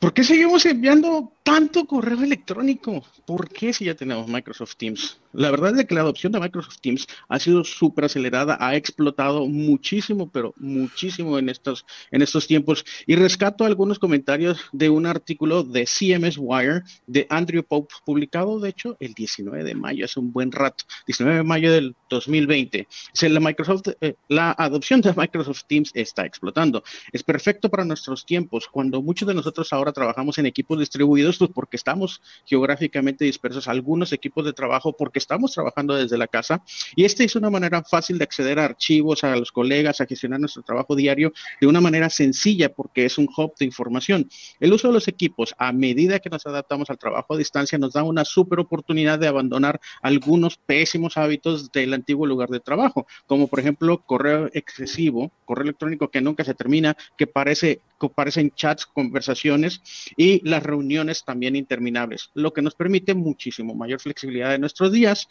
¿Por qué seguimos enviando tanto correo electrónico? ¿Por qué si ya tenemos Microsoft Teams? La verdad es que la adopción de Microsoft Teams ha sido súper acelerada, ha explotado muchísimo, pero muchísimo en estos, en estos tiempos. Y rescato algunos comentarios de un artículo de CMS Wire de Andrew Pope, publicado de hecho el 19 de mayo, hace un buen rato, 19 de mayo del 2020. La, Microsoft, eh, la adopción de Microsoft Teams está explotando. Es perfecto para nuestros tiempos, cuando muchos de nosotros ahora trabajamos en equipos distribuidos, porque estamos geográficamente dispersos, algunos equipos de trabajo porque estamos trabajando desde la casa y esta es una manera fácil de acceder a archivos, a los colegas, a gestionar nuestro trabajo diario de una manera sencilla porque es un hub de información. El uso de los equipos a medida que nos adaptamos al trabajo a distancia nos da una súper oportunidad de abandonar algunos pésimos hábitos del antiguo lugar de trabajo, como por ejemplo correo excesivo, correo electrónico que nunca se termina, que parece parecen chats, conversaciones y las reuniones también interminables, lo que nos permite muchísimo mayor flexibilidad de nuestros días.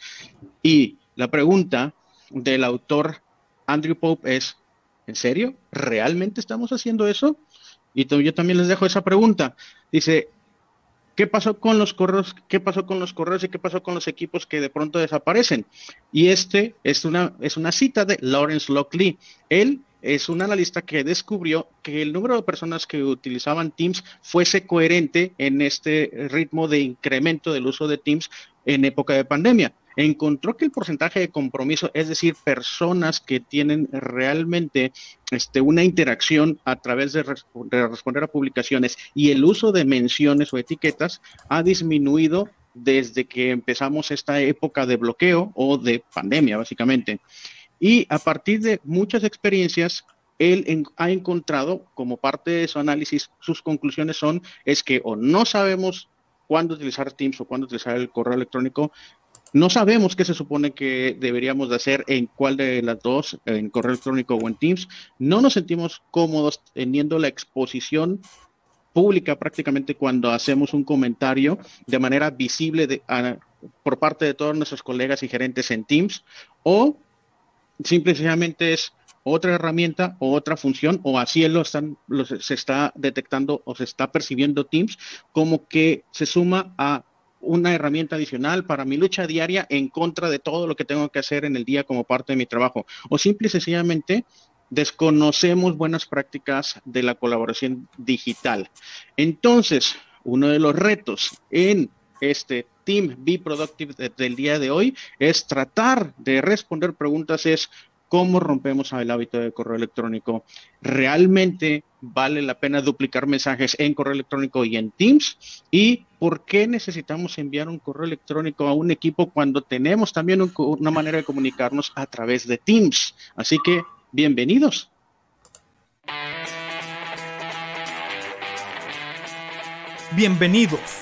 Y la pregunta del autor Andrew Pope es, ¿en serio? ¿Realmente estamos haciendo eso? Y yo también les dejo esa pregunta. Dice, ¿qué pasó con los correos? ¿Qué pasó con los correos y qué pasó con los equipos que de pronto desaparecen? Y este es una, es una cita de Lawrence Lockley. Él es un analista que descubrió que el número de personas que utilizaban Teams fuese coherente en este ritmo de incremento del uso de Teams en época de pandemia. Encontró que el porcentaje de compromiso, es decir, personas que tienen realmente este, una interacción a través de, de responder a publicaciones y el uso de menciones o etiquetas, ha disminuido desde que empezamos esta época de bloqueo o de pandemia, básicamente. Y a partir de muchas experiencias, él ha encontrado como parte de su análisis, sus conclusiones son, es que o no sabemos cuándo utilizar Teams o cuándo utilizar el correo electrónico, no sabemos qué se supone que deberíamos de hacer en cuál de las dos, en correo electrónico o en Teams. No nos sentimos cómodos teniendo la exposición pública prácticamente cuando hacemos un comentario de manera visible por parte de todos nuestros colegas y gerentes en Teams o simple y sencillamente es otra herramienta o otra función, o así lo están, se está detectando o se está percibiendo Teams como que se suma a una herramienta adicional para mi lucha diaria en contra de todo lo que tengo que hacer en el día como parte de mi trabajo. O simple y sencillamente desconocemos buenas prácticas de la colaboración digital. Entonces, uno de los retos en este Team Be Productive del día de hoy es tratar de responder preguntas es cómo rompemos el hábito de correo electrónico. ¿Realmente vale la pena duplicar mensajes en correo electrónico y en Teams? ¿Y por qué necesitamos enviar un correo electrónico a un equipo cuando tenemos también una manera de comunicarnos a través de Teams? Así que, bienvenidos. Bienvenidos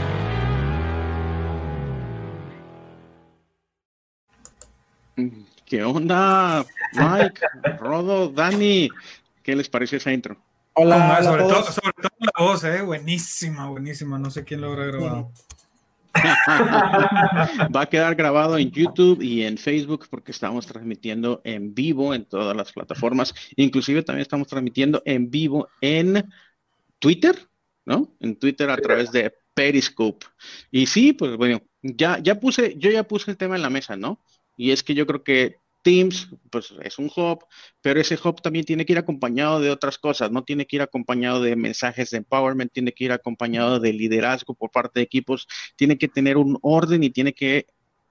¿Qué onda, Mike, Rodo, Dani? ¿Qué les parece esa intro? Hola, sobre, todo, sobre, todo, la voz, ¿eh? buenísima, buenísima. No sé quién lo habrá grabado. Va a quedar grabado en YouTube y en Facebook porque estamos transmitiendo en vivo en todas las plataformas. Inclusive también estamos transmitiendo en vivo en Twitter, ¿no? En Twitter a través de Periscope. Y sí, pues bueno, ya, ya puse, yo ya puse el tema en la mesa, ¿no? Y es que yo creo que Teams, pues es un hub, pero ese hub también tiene que ir acompañado de otras cosas, no tiene que ir acompañado de mensajes de empowerment, tiene que ir acompañado de liderazgo por parte de equipos, tiene que tener un orden y tiene que,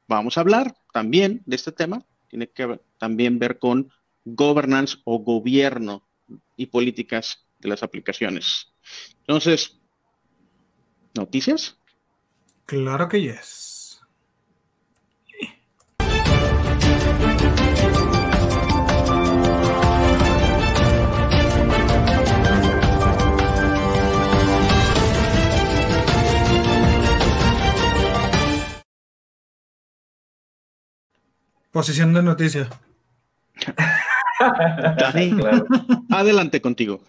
vamos a hablar también de este tema, tiene que también ver con governance o gobierno y políticas de las aplicaciones. Entonces, ¿noticias? Claro que yes. Posición de noticia. Adelante contigo.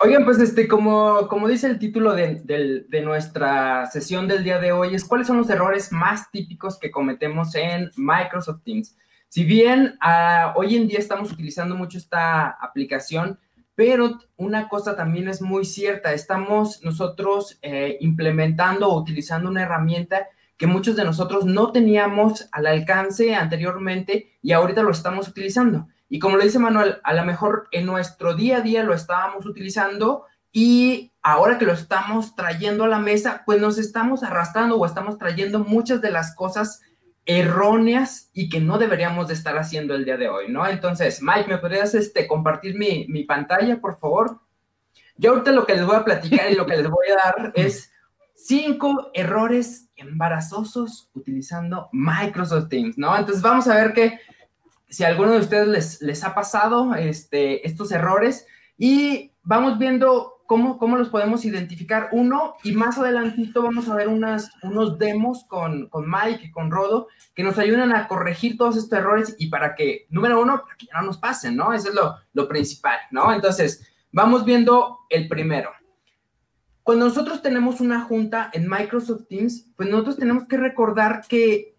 Oigan, pues este, como, como dice el título de, nuestra sesión del día de hoy, es cuáles son los errores más típicos que cometemos en Microsoft Teams. Si bien ah, hoy en día estamos utilizando mucho esta aplicación, pero una cosa también es muy cierta, estamos nosotros eh, implementando o utilizando una herramienta que muchos de nosotros no teníamos al alcance anteriormente y ahorita lo estamos utilizando. Y como lo dice Manuel, a lo mejor en nuestro día a día lo estábamos utilizando y ahora que lo estamos trayendo a la mesa, pues nos estamos arrastrando o estamos trayendo muchas de las cosas erróneas y que no deberíamos de estar haciendo el día de hoy, ¿no? Entonces, Mike, ¿me podrías este, compartir mi, mi pantalla, por favor? Yo ahorita lo que les voy a platicar y lo que les voy a dar es cinco errores embarazosos utilizando Microsoft Teams, ¿no? Entonces vamos a ver que si a alguno de ustedes les, les ha pasado este, estos errores y vamos viendo cómo, cómo los podemos identificar uno y más adelantito vamos a ver unas, unos demos con, con Mike y con Rodo que nos ayudan a corregir todos estos errores y para que, número uno, para que ya no nos pasen, ¿no? Eso es lo, lo principal, ¿no? Entonces, vamos viendo el primero. Cuando nosotros tenemos una junta en Microsoft Teams, pues nosotros tenemos que recordar que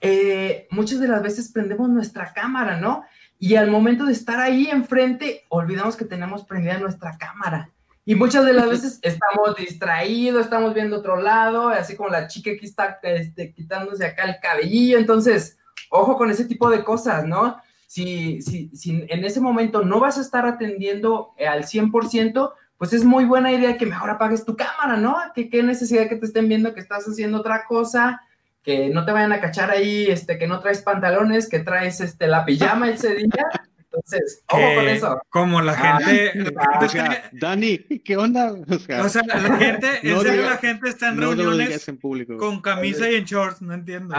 eh, muchas de las veces prendemos nuestra cámara, ¿no? Y al momento de estar ahí enfrente, olvidamos que tenemos prendida nuestra cámara. Y muchas de las veces estamos distraídos, estamos viendo otro lado, así como la chica que está este, quitándose acá el cabellillo. Entonces, ojo con ese tipo de cosas, ¿no? Si, si, si en ese momento no vas a estar atendiendo al 100%, pues es muy buena idea que mejor apagues tu cámara, ¿no? Que qué necesidad que te estén viendo que estás haciendo otra cosa, que no te vayan a cachar ahí, este, que no traes pantalones, que traes este, la pijama ese día. Entonces, ojo con eso. Como la ah, gente. Dani, ¿qué onda? O sea, la gente, en serio, la gente está en reuniones con camisa y en shorts, no entiendo.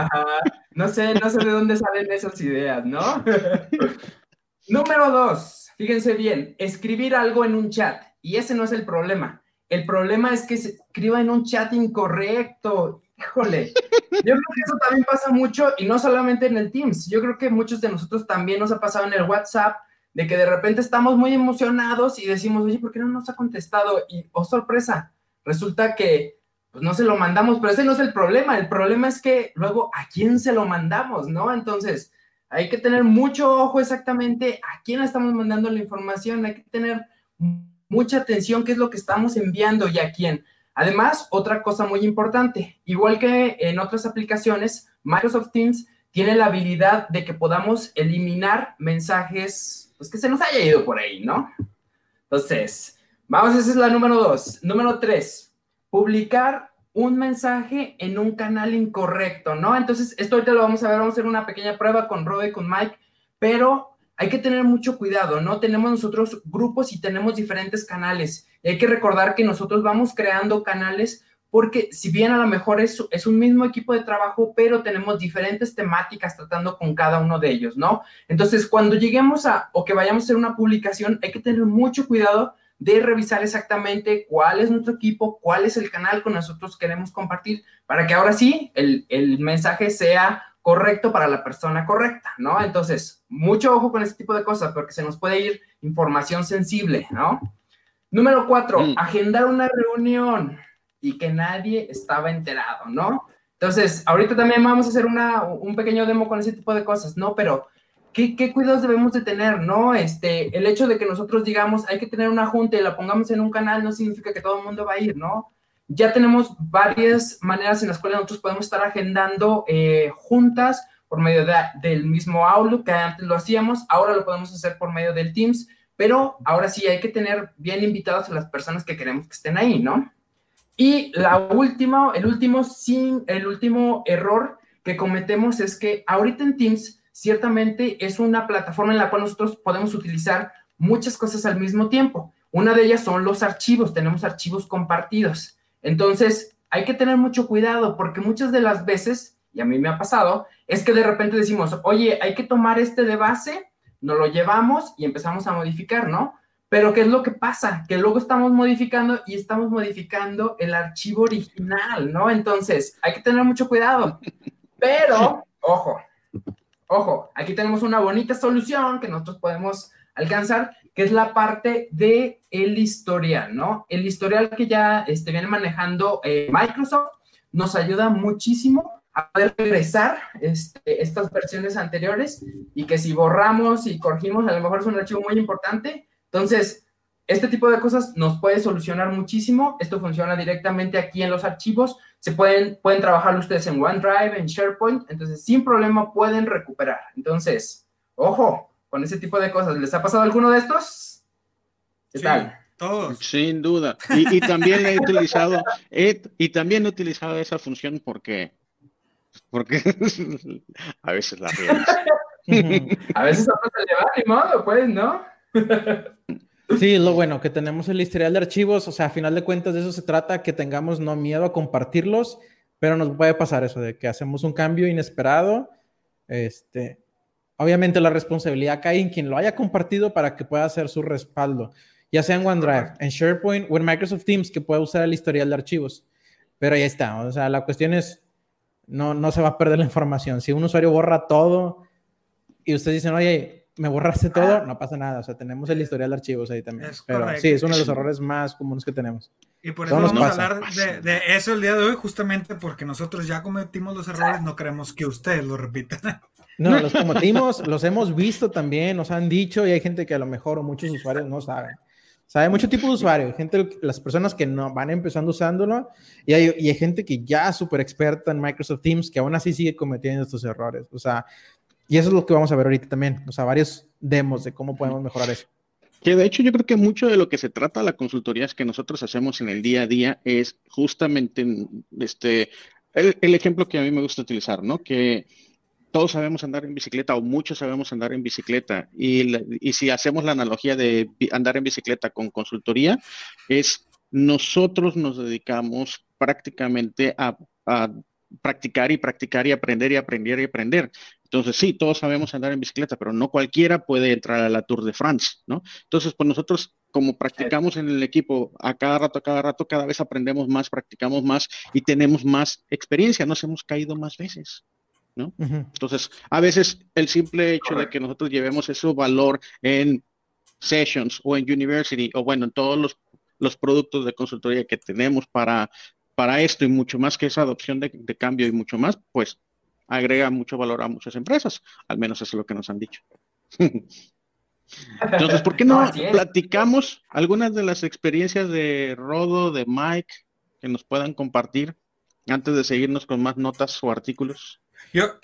No sé, no sé de dónde salen esas ideas, ¿no? Número dos, fíjense bien, escribir algo en un chat. Y ese no es el problema. El problema es que se escriba en un chat incorrecto. Híjole, yo creo que eso también pasa mucho y no solamente en el Teams. Yo creo que muchos de nosotros también nos ha pasado en el WhatsApp de que de repente estamos muy emocionados y decimos, oye, ¿por qué no nos ha contestado? Y, oh, sorpresa, resulta que pues no se lo mandamos, pero ese no es el problema. El problema es que luego a quién se lo mandamos, ¿no? Entonces, hay que tener mucho ojo exactamente a quién estamos mandando la información, hay que tener mucha atención qué es lo que estamos enviando y a quién. Además, otra cosa muy importante, igual que en otras aplicaciones, Microsoft Teams tiene la habilidad de que podamos eliminar mensajes pues, que se nos haya ido por ahí, ¿no? Entonces, vamos, esa es la número dos. Número tres, publicar un mensaje en un canal incorrecto, ¿no? Entonces, esto ahorita lo vamos a ver, vamos a hacer una pequeña prueba con Rode y con Mike, pero hay que tener mucho cuidado, ¿no? Tenemos nosotros grupos y tenemos diferentes canales. Hay que recordar que nosotros vamos creando canales porque si bien a lo mejor es, un mismo equipo de trabajo, pero tenemos diferentes temáticas tratando con cada uno de ellos, ¿no? Entonces, cuando lleguemos a o que vayamos a hacer una publicación, hay que tener mucho cuidado de revisar exactamente cuál es nuestro equipo, cuál es el canal con nosotros queremos compartir, para que ahora sí el mensaje sea correcto para la persona correcta, ¿no? Entonces, mucho ojo con este tipo de cosas porque se nos puede ir información sensible, ¿no? Número cuatro, mm. agendar una reunión y que nadie estaba enterado, ¿no? Entonces, ahorita también vamos a hacer una, un pequeño demo con ese tipo de cosas, ¿no? Pero, ¿qué, ¿qué, cuidados debemos de tener, no? Este, el hecho de que nosotros digamos, hay que tener una junta y la pongamos en un canal no significa que todo el mundo va a ir, ¿no? Ya tenemos varias maneras en las cuales nosotros podemos estar agendando eh, juntas por medio del mismo Outlook que antes lo hacíamos, ahora lo podemos hacer por medio del Teams, pero ahora sí hay que tener bien invitados a las personas que queremos que estén ahí, ¿no? Y la última, el último, sin, el último error que cometemos es que ahorita en Teams ciertamente es una plataforma en la cual nosotros podemos utilizar muchas cosas al mismo tiempo. Una de ellas son los archivos, tenemos archivos compartidos. Entonces, hay que tener mucho cuidado porque muchas de las veces, y a mí me ha pasado, es que de repente decimos, oye, hay que tomar este de base, nos lo llevamos y empezamos a modificar, ¿no? Pero ¿qué es lo que pasa? Que luego estamos modificando y estamos modificando el archivo original, ¿no? Entonces, hay que tener mucho cuidado. Pero, ojo, ojo, aquí tenemos una bonita solución que nosotros podemos alcanzar, que es la parte de el historial, ¿no? El historial que ya este, viene manejando eh, Microsoft nos ayuda muchísimo a poder regresar este, estas versiones anteriores y que si borramos y corregimos, a lo mejor es un archivo muy importante. Entonces, este tipo de cosas nos puede solucionar muchísimo. Esto funciona directamente aquí en los archivos. Se pueden, pueden trabajar ustedes en OneDrive, en SharePoint. Entonces, sin problema pueden recuperar. Entonces, ojo con ese tipo de cosas. ¿Les ha pasado alguno de estos? ¿Qué tal? Todos. Sin duda. Y, también he utilizado, y también he utilizado esa función porque, porque a veces la a veces a se le va, ni modo, pues, ¿no? Sí, lo bueno, que tenemos el historial de archivos, o sea, a final de cuentas de eso se trata, que tengamos no miedo a compartirlos, pero nos puede pasar eso de que hacemos un cambio inesperado. Este, obviamente la responsabilidad cae en quien lo haya compartido para que pueda hacer su respaldo, ya sea en OneDrive, en SharePoint o en Microsoft Teams, que pueda usar el historial de archivos. Pero ahí está, o sea, la cuestión es, no, no se va a perder la información. Si un usuario borra todo y ustedes dicen, oye, me borraste todo, no pasa nada. O sea, tenemos el historial de archivos ahí también. Pero sí, es uno de los errores más comunes que tenemos. Y por eso vamos a hablar de, eso el día de hoy, justamente porque nosotros ya cometimos los errores, no queremos que ustedes lo repitan. No, los cometimos, los hemos visto también, nos han dicho, y hay gente que a lo mejor o muchos usuarios no saben. Sabe mucho tipo de usuario, gente, las personas que no van empezando usándolo, y hay, y hay gente que ya es súper experta en Microsoft Teams, que aún así sigue cometiendo estos errores. O sea, y eso es lo que vamos a ver ahorita también, o sea, varios demos de cómo podemos mejorar eso. Que de hecho yo creo que mucho de lo que se trata la consultoría es que nosotros hacemos en el día a día es justamente este, el, ejemplo que a mí me gusta utilizar, ¿no? Que todos sabemos andar en bicicleta o muchos sabemos andar en bicicleta y, y si hacemos la analogía de andar en bicicleta con consultoría, es nosotros nos dedicamos prácticamente a, a practicar y practicar y aprender y aprender y aprender. Entonces, sí, todos sabemos andar en bicicleta, pero no cualquiera puede entrar a la Tour de France, ¿no? Entonces, pues nosotros, como practicamos en el equipo a cada rato, a cada rato, cada vez aprendemos más, practicamos más y tenemos más experiencia, nos hemos caído más veces. ¿No? Entonces, a veces el simple hecho de que nosotros llevemos ese valor en sessions o en university o bueno, en todos los, los productos de consultoría que tenemos para, para esto y mucho más que esa adopción de, de cambio y mucho más, pues agrega mucho valor a muchas empresas, al menos eso es lo que nos han dicho. Entonces, ¿por qué no, platicamos algunas de las experiencias de Rodo, de Mike, que nos puedan compartir antes de seguirnos con más notas o artículos?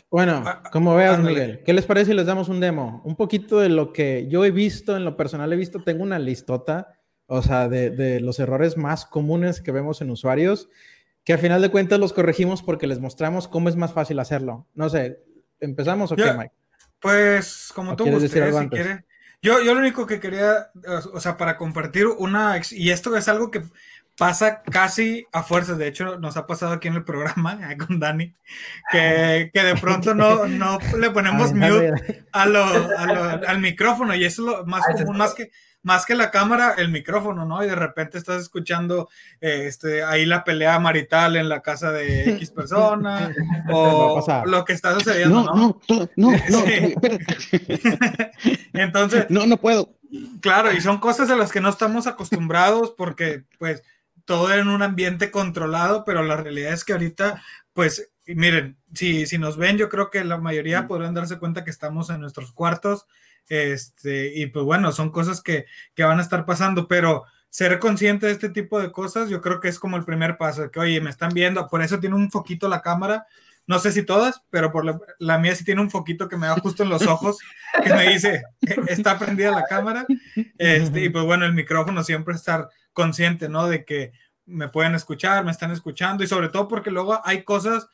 Bueno, ah, como veas, Miguel, ¿qué les parece si les damos un demo? Un poquito de lo que yo he visto, en lo personal he visto, tengo una listota, o sea, de, de los errores más comunes que vemos en usuarios que al final de cuentas los corregimos porque les mostramos cómo es más fácil hacerlo. No sé, ¿empezamos o qué, Mike? Pues como tú gustes, si quieres. Yo, yo lo único que quería, o sea, para compartir una, y esto es algo que pasa casi a fuerzas, de hecho nos ha pasado aquí en el programa con Dani, que, que de pronto no, no le ponemos mute a lo, al micrófono y eso es lo más común, más que más que la cámara, el micrófono, ¿no? Y de repente estás escuchando eh, este, ahí la pelea marital en la casa de X persona o lo que está sucediendo, ¿no? No, no, no, no, Entonces. No, no puedo. Claro, y son cosas a las que no estamos acostumbrados porque, pues, todo en un ambiente controlado, pero la realidad es que ahorita, pues, miren, si, si nos ven, yo creo que la mayoría podrán darse cuenta que estamos en nuestros cuartos este, y pues bueno, son cosas que, que van a estar pasando, pero ser consciente de este tipo de cosas, yo creo que es como el primer paso, que oye, me están viendo, por eso tiene un foquito la cámara, no sé si todas, pero por la, mía sí tiene un foquito que me da justo en los ojos, que me dice, e, está prendida la cámara, este, y pues bueno, el micrófono siempre estar consciente, ¿no? De que me pueden escuchar, me están escuchando, y sobre todo porque luego hay cosas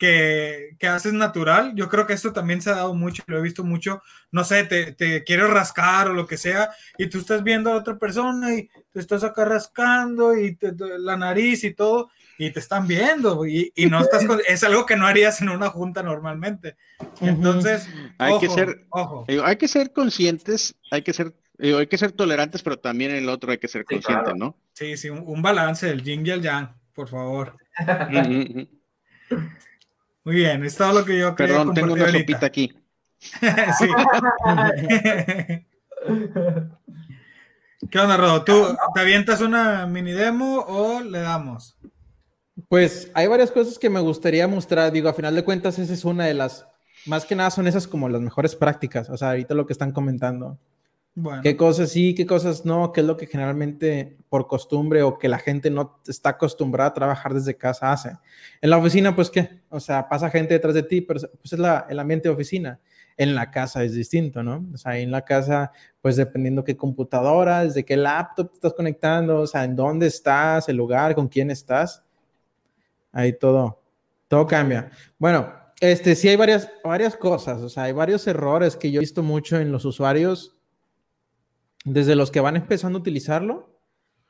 que, que, haces natural. Yo creo que esto también se ha dado mucho, lo he visto mucho. No sé, te, te quieres rascar o lo que sea, y tú estás viendo a otra persona y te estás acá rascando y la nariz y todo, y te están viendo, y, y no estás. es algo que no harías en una junta normalmente. Entonces, hay que ser, ojo. hay que ser conscientes, hay que ser hay que ser tolerantes, pero también el otro hay que ser consciente, ¿no? Sí, sí, un, balance, del yin y el yang, por favor. Muy bien, es todo lo que yo quería Perdón, tengo una sopita aquí. sí. ¿Qué onda, Rodo? ¿Tú te avientas una mini demo o le damos? Pues hay varias cosas que me gustaría mostrar. Digo, a final de cuentas, esa es una de las, más que nada son esas como las mejores prácticas. O sea, ahorita lo que están comentando. Bueno. ¿Qué cosas sí, qué cosas no? ¿Qué es lo que generalmente por costumbre o que la gente no está acostumbrada a trabajar desde casa hace? En la oficina, pues qué? O sea, pasa gente detrás de ti, pero pues es la, el ambiente de oficina en la casa es distinto, ¿no? O sea, en la casa, pues dependiendo qué computadora, desde qué laptop te estás conectando, o sea, en dónde estás, el lugar, con quién estás, ahí todo, todo cambia. Bueno, este, sí hay varias, varias cosas, o sea, hay varios errores que yo he visto mucho en los usuarios, desde los que van empezando a utilizarlo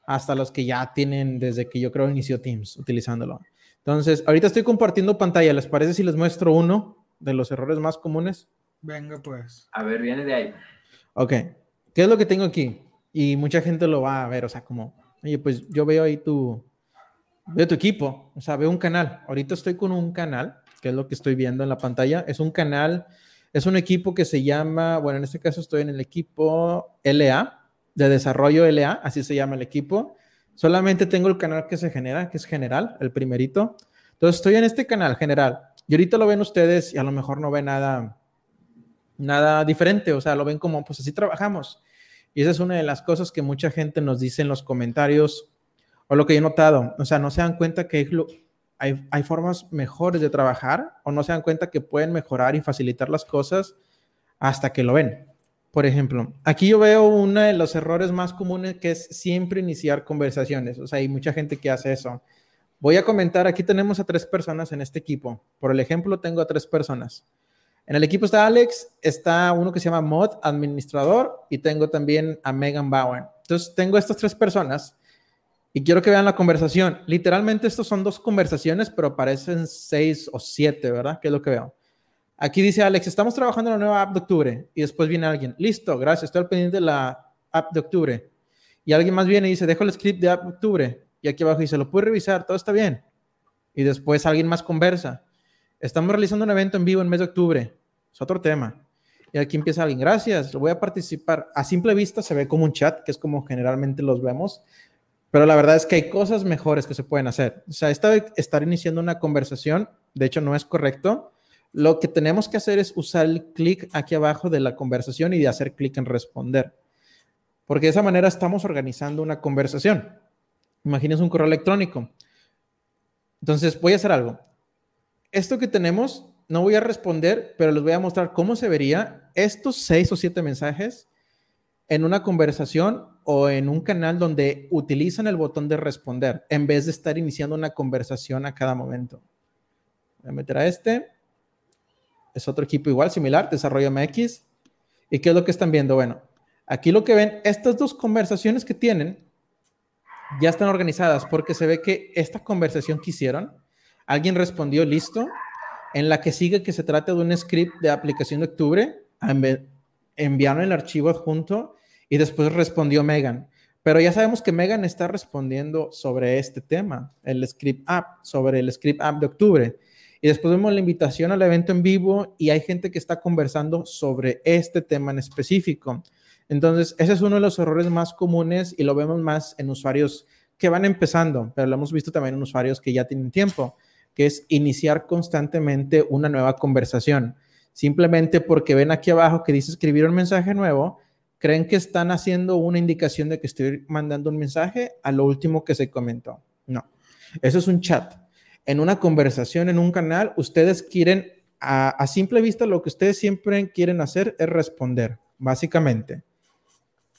hasta los que ya tienen desde que yo creo inició Teams utilizándolo. Entonces, ahorita estoy compartiendo pantalla, ¿les parece si les muestro uno de los errores más comunes? Venga, pues. A ver, viene de ahí. Ok. ¿Qué es lo que tengo aquí? Y mucha gente lo va a ver, o sea, como, oye, pues yo veo ahí tu, veo tu equipo, o sea, veo un canal. Ahorita estoy con un canal, que es lo que estoy viendo en la pantalla. Es un canal, es un equipo que se llama, bueno, en este caso estoy en el equipo LA, de desarrollo LA, así se llama el equipo. Solamente tengo el canal que se genera, que es general, el primerito. Entonces estoy en este canal general. Y ahorita lo ven ustedes y a lo mejor no ven nada nada diferente, o sea, lo ven como, pues así trabajamos. Y esa es una de las cosas que mucha gente nos dice en los comentarios, o lo que yo he notado, o sea, no se dan cuenta que hay, hay formas mejores de trabajar, o no se dan cuenta que pueden mejorar y facilitar las cosas hasta que lo ven. Por ejemplo, aquí yo veo uno de los errores más comunes que es siempre iniciar conversaciones. O sea, hay mucha gente que hace eso. Voy a comentar, aquí tenemos a tres personas en este equipo. Por el ejemplo, tengo a tres personas. En el equipo está Alex, está uno que se llama Mod, administrador, y tengo también a Megan Bauer. Entonces, tengo estas tres personas y quiero que vean la conversación. Literalmente, estos son dos conversaciones, pero parecen seis o siete, ¿verdad? ¿Qué es lo que veo? Aquí dice Alex, estamos trabajando en la nueva app de octubre. Y después viene alguien, listo, gracias, estoy al pendiente de la app de octubre. Y alguien más viene y dice, dejo el script de app de octubre. Y aquí abajo dice, lo puede revisar, todo está bien. Y después alguien más conversa. Estamos realizando un evento en vivo en mes de octubre. Es otro tema. Y aquí empieza alguien, gracias, lo voy a participar. A simple vista se ve como un chat, que es como generalmente los vemos, pero la verdad es que hay cosas mejores que se pueden hacer. O sea, esta, estar iniciando una conversación, de hecho, no es correcto. Lo que tenemos que hacer es usar el clic aquí abajo de la conversación y de hacer clic en responder. Porque de esa manera estamos organizando una conversación. Imagínense un correo electrónico. Entonces, voy a hacer algo. Esto que tenemos no voy a responder, pero les voy a mostrar cómo se vería estos seis o siete mensajes en una conversación o en un canal donde utilizan el botón de responder en vez de estar iniciando una conversación a cada momento. Voy a meter a este. Es otro equipo igual, similar, Desarrollo MX. ¿Y qué es lo que están viendo? Bueno, aquí lo que ven, estas dos conversaciones que tienen ya están organizadas porque se ve que esta conversación que hicieron, alguien respondió listo en la que sigue que se trata de un script de aplicación de octubre, enviaron el archivo adjunto y después respondió Megan. Pero ya sabemos que Megan está respondiendo sobre este tema, el script app, sobre el script app de octubre. Y después vemos la invitación al evento en vivo y hay gente que está conversando sobre este tema en específico. Entonces, ese es uno de los errores más comunes y lo vemos más en usuarios que van empezando, pero lo hemos visto también en usuarios que ya tienen tiempo que es iniciar constantemente una nueva conversación. Simplemente porque ven aquí abajo que dice escribir un mensaje nuevo, creen que están haciendo una indicación de que estoy mandando un mensaje a lo último que se comentó. No, eso es un chat. En una conversación, en un canal, ustedes quieren, a, simple vista, lo que ustedes siempre quieren hacer es responder, básicamente.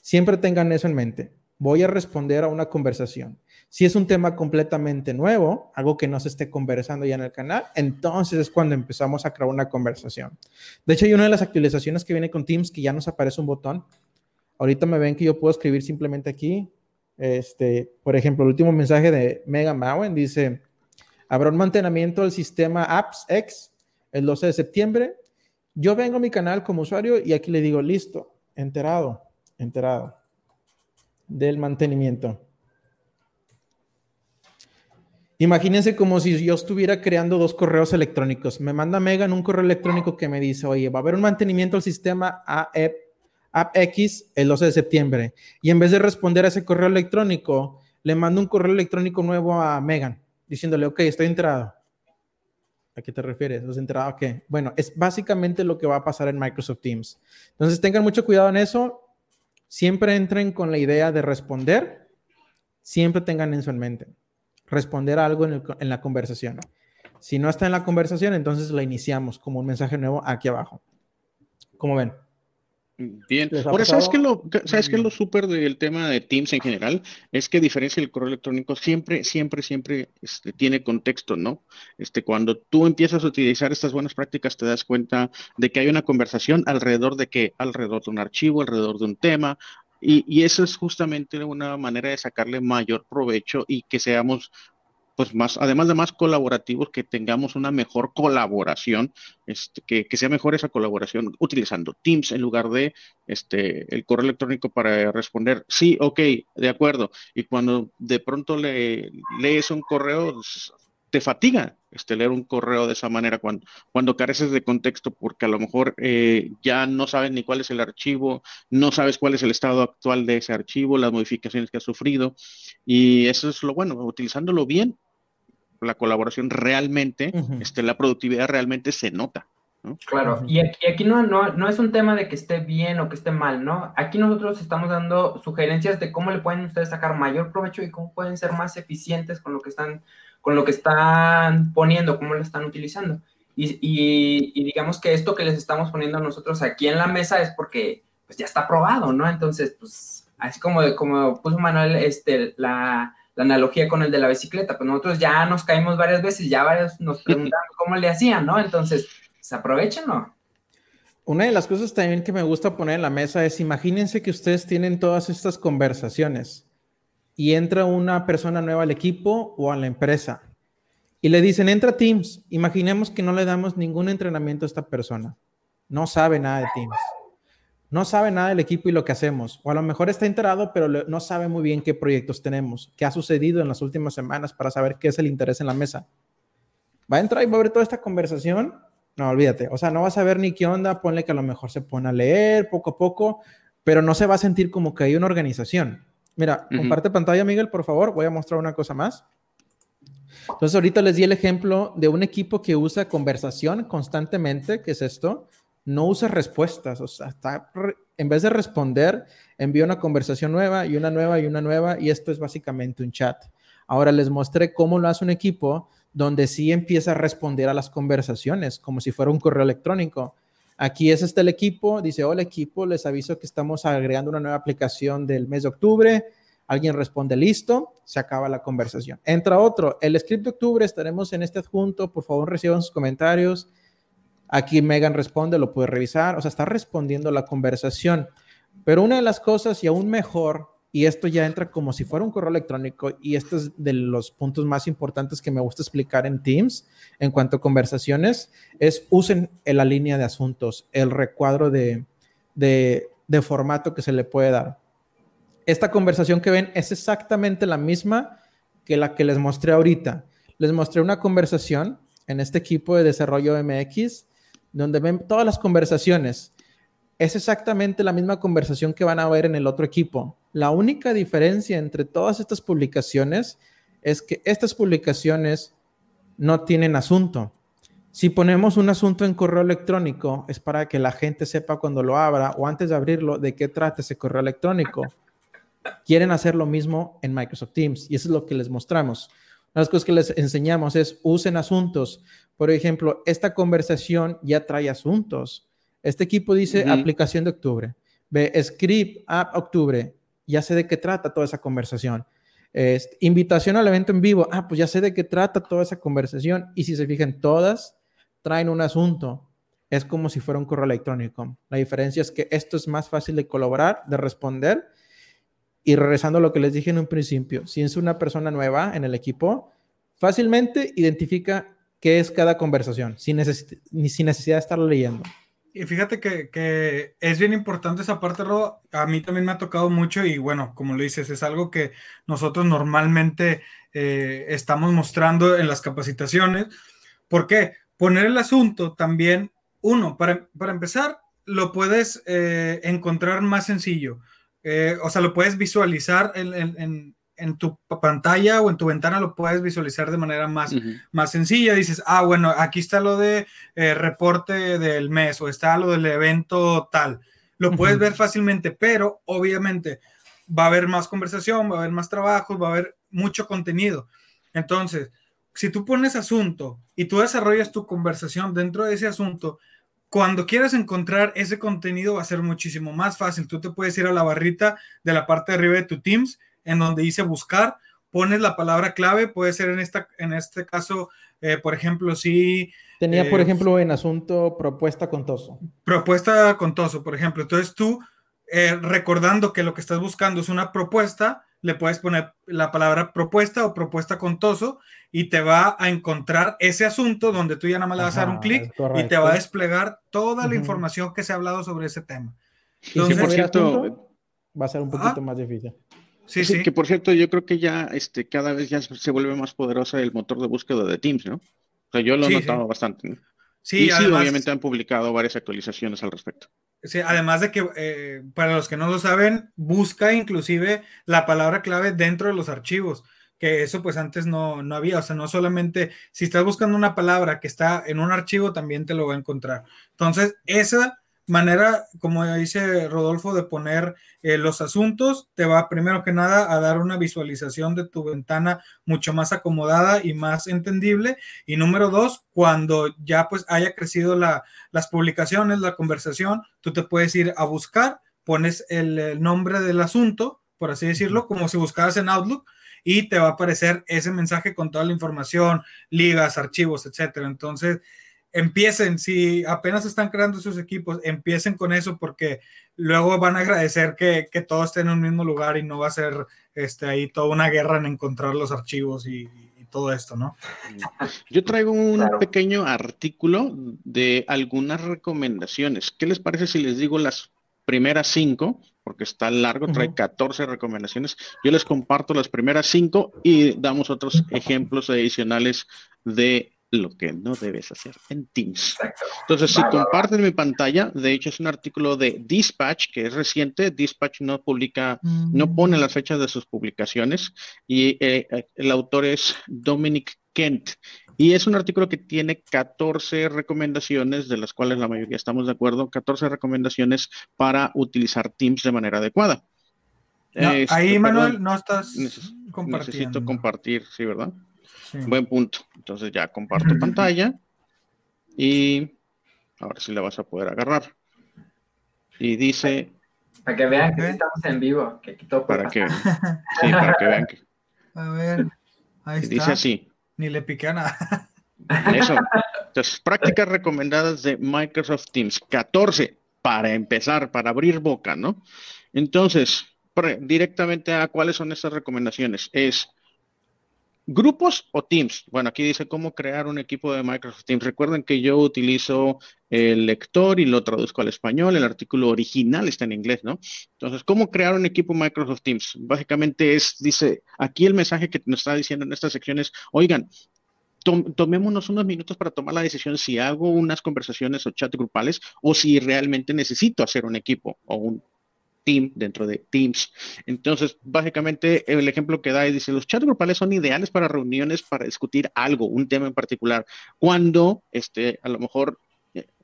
Siempre tengan eso en mente. Voy a responder a una conversación. Si es un tema completamente nuevo, algo que no se esté conversando ya en el canal, entonces es cuando empezamos a crear una conversación. De hecho, hay una de las actualizaciones que viene con Teams que ya nos aparece un botón. Ahorita me ven que yo puedo escribir simplemente aquí. Este, por ejemplo, el último mensaje de Mega Mauen dice, habrá un mantenimiento del sistema Apps X el 12 de septiembre. Yo vengo a mi canal como usuario y aquí le digo, listo, enterado, enterado del mantenimiento. Imagínense como si yo estuviera creando dos correos electrónicos. Me manda Megan un correo electrónico que me dice, oye, va a haber un mantenimiento al sistema AppX el 12 de septiembre. Y en vez de responder a ese correo electrónico, le mando un correo electrónico nuevo a Megan, diciéndole, ok, estoy enterado. ¿A qué te refieres? ¿Has enterado a qué? Bueno, es básicamente lo que va a pasar en Microsoft Teams. Entonces, tengan mucho cuidado en eso. Siempre entren con la idea de responder. Siempre tengan eso en mente. Responder algo en, la conversación. Si no está en la conversación, entonces la iniciamos como un mensaje nuevo aquí abajo. ¿Cómo ven? Bien. Ahora, ¿sabes qué lo, sabes qué es lo súper del tema de Teams en general? Es que a diferencia del correo electrónico, siempre, siempre, siempre este, tiene contexto, ¿no? Este, cuando tú empiezas a utilizar estas buenas prácticas, te das cuenta de que hay una conversación alrededor de qué? Alrededor de un archivo, alrededor de un tema, y, y, eso es justamente una manera de sacarle mayor provecho y que seamos pues más, además de más colaborativos, que tengamos una mejor colaboración, este, que, que, sea mejor esa colaboración utilizando Teams en lugar de este, el correo electrónico para responder, sí, ok, de acuerdo. Y cuando de pronto le, lees un correo, te fatiga este, leer un correo de esa manera cuando, cuando careces de contexto, porque a lo mejor eh, ya no sabes ni cuál es el archivo, no sabes cuál es el estado actual de ese archivo, las modificaciones que ha sufrido. Y eso es lo bueno, utilizándolo bien, la colaboración realmente, este, la productividad realmente se nota. Claro, y aquí, aquí no, no, no, es un tema de que esté bien o que esté mal, ¿no? Aquí nosotros estamos dando sugerencias de cómo le pueden ustedes sacar mayor provecho y cómo pueden ser más eficientes con lo que están, con lo que están poniendo, cómo lo están utilizando. Y, y, digamos que esto que les estamos poniendo nosotros aquí en la mesa es porque pues ya está probado, ¿no? Entonces, pues, así como, como puso Manuel, este, la, la analogía con el de la bicicleta, pues nosotros ya nos caímos varias veces, ya varios nos preguntaron cómo le hacían, ¿no? Entonces, ¿se aprovechen no? Una de las cosas también que me gusta poner en la mesa es, imagínense que ustedes tienen todas estas conversaciones y entra una persona nueva al equipo o a la empresa y le dicen, entra Teams. Imaginemos que no le damos ningún entrenamiento a esta persona. No sabe nada de Teams no sabe nada del equipo y lo que hacemos, o a lo mejor está enterado, pero no sabe muy bien qué proyectos tenemos, qué ha sucedido en las últimas semanas para saber qué es el interés en la mesa. Va a entrar y va a ver toda esta conversación. No, olvídate. O sea, no va a saber ni qué onda. Ponle que a lo mejor se pone a leer poco a poco, pero no se va a sentir como que hay una organización. Mira, comparte pantalla, Miguel, por favor. Voy a mostrar una cosa más. Entonces, ahorita les di el ejemplo de un equipo que usa conversación constantemente, que es esto no usa respuestas, o sea, está, en vez de responder, envía una conversación nueva y una nueva y una nueva, y esto es básicamente un chat. Ahora les mostré cómo lo hace un equipo donde sí empieza a responder a las conversaciones, como si fuera un correo electrónico. Aquí es este el equipo, dice, hola equipo, les aviso que estamos agregando una nueva aplicación del mes de octubre. Alguien responde, listo, se acaba la conversación. Entra otro, el script de octubre, estaremos en este adjunto, por favor reciban sus comentarios Aquí Megan responde, lo puede revisar, o sea, está respondiendo la conversación. Pero una de las cosas, y aún mejor, y esto ya entra como si fuera un correo electrónico, y este es de los puntos más importantes que me gusta explicar en Teams en cuanto a conversaciones, es usen la línea de asuntos, el recuadro de, de, de formato que se le puede dar. Esta conversación que ven es exactamente la misma que la que les mostré ahorita. Les mostré una conversación en este equipo de desarrollo MX donde ven todas las conversaciones. Es exactamente la misma conversación que van a ver en el otro equipo. La única diferencia entre todas estas publicaciones es que estas publicaciones no tienen asunto. Si ponemos un asunto en correo electrónico, es para que la gente sepa cuando lo abra o antes de abrirlo de qué trata ese correo electrónico. Quieren hacer lo mismo en Microsoft Teams y eso es lo que les mostramos. Las cosas que les enseñamos es usen asuntos. Por ejemplo, esta conversación ya trae asuntos. Este equipo dice aplicación de octubre. Ve, script, app, octubre. Ya sé de qué trata toda esa conversación. invitación al evento en vivo. Ah, pues ya sé de qué trata toda esa conversación. Y si se fijan, todas traen un asunto. Es como si fuera un correo electrónico. La diferencia es que esto es más fácil de colaborar, de responder. Y regresando a lo que les dije en un principio, si es una persona nueva en el equipo, fácilmente identifica qué es cada conversación, sin, sin necesidad de estarlo leyendo. Y fíjate que, es bien importante esa parte, Ro. A mí también me ha tocado mucho y bueno, como lo dices, es algo que nosotros normalmente eh, estamos mostrando en las capacitaciones. ¿Por qué? Poner el asunto también, uno, para, empezar, lo puedes eh, encontrar más sencillo. Eh, o sea, lo puedes visualizar en, tu pantalla o en tu ventana, lo puedes visualizar de manera más, más sencilla. Dices, ah, bueno, aquí está lo de reporte del mes o está lo del evento tal. Lo puedes ver fácilmente, pero obviamente va a haber más conversación, va a haber más trabajos, va a haber mucho contenido. Entonces, si tú pones asunto y tú desarrollas tu conversación dentro de ese asunto, cuando quieras encontrar ese contenido va a ser muchísimo más fácil. Tú te puedes ir a la barrita de la parte de arriba de tu Teams, en donde dice buscar, pones la palabra clave, puede ser en, esta, en este caso, eh, por ejemplo, si... Tenía, por eh, ejemplo, en asunto propuesta contoso. Propuesta contoso, por ejemplo. Entonces tú eh, recordando que lo que estás buscando es una propuesta, le puedes poner la palabra propuesta o propuesta contoso y te va a encontrar ese asunto donde tú ya nada más le vas a dar un clic y te va a desplegar toda la información que se ha hablado sobre ese tema. Entonces, por cierto, va a ser un poquito más difícil. Sí, sí, que por cierto, yo creo que ya este, cada vez ya se vuelve más poderosa el motor de búsqueda de Teams, ¿no? O sea, yo lo he notado bastante. Sí, y sí, obviamente han publicado varias actualizaciones al respecto. Además de que, eh, para los que no lo saben, busca inclusive la palabra clave dentro de los archivos, que eso pues antes no, no había, o sea, no solamente si estás buscando una palabra que está en un archivo, también te lo va a encontrar. Entonces, esa manera, como dice Rodolfo, de poner eh, los asuntos, te va primero que nada a dar una visualización de tu ventana mucho más acomodada y más entendible. Y número dos, cuando ya pues haya crecido la, las publicaciones, la conversación, tú te puedes ir a buscar, pones el, nombre del asunto, por así decirlo, como si buscaras en Outlook y te va a aparecer ese mensaje con toda la información, ligas, archivos, etcétera. Entonces, empiecen, si apenas están creando sus equipos, empiecen con eso porque luego van a agradecer que, que todo esté en un mismo lugar y no va a ser este, ahí toda una guerra en encontrar los archivos y, todo esto, ¿no? Yo traigo un pequeño artículo de algunas recomendaciones. ¿Qué les parece si les digo las primeras cinco? Porque está largo, trae 14 recomendaciones. Yo les comparto las primeras cinco y damos otros ejemplos adicionales de lo que no debes hacer en Teams. Entonces, si comparten mi pantalla, de hecho es un artículo de Dispatch que es reciente. Dispatch no publica, no pone las fechas de sus publicaciones y eh, eh, el autor es Dominic Kent. Y es un artículo que tiene 14 recomendaciones, de las cuales la mayoría estamos de acuerdo, 14 recomendaciones para utilizar Teams de manera adecuada. ahí, este, Manuel, no estás compartiendo. Necesito compartir, sí, ¿verdad? Buen punto. Entonces ya comparto pantalla y ahora sí la vas a poder agarrar. Y dice... Para que vean que estamos en vivo, que para que, sí, para que vean que... A ver, ahí está. Dice así. Ni le piqué nada. Eso. Entonces, prácticas recomendadas de Microsoft Teams. 14 para empezar, para abrir boca, ¿no? Entonces, directamente a cuáles son estas recomendaciones. Es ¿Grupos o Teams? Bueno, aquí dice cómo crear un equipo de Microsoft Teams. Recuerden que yo utilizo el lector y lo traduzco al español. El artículo original está en inglés, ¿no? Entonces, ¿cómo crear un equipo Microsoft Teams? Básicamente es, dice, aquí el mensaje que nos está diciendo en esta sección es, oigan, tomémonos unos minutos para tomar la decisión si hago unas conversaciones o chat grupales o si realmente necesito hacer un equipo o un Team dentro de Teams. Entonces, básicamente, el ejemplo que da es, dice, los chats grupales son ideales para reuniones para discutir algo, un tema en particular, cuando este, a lo mejor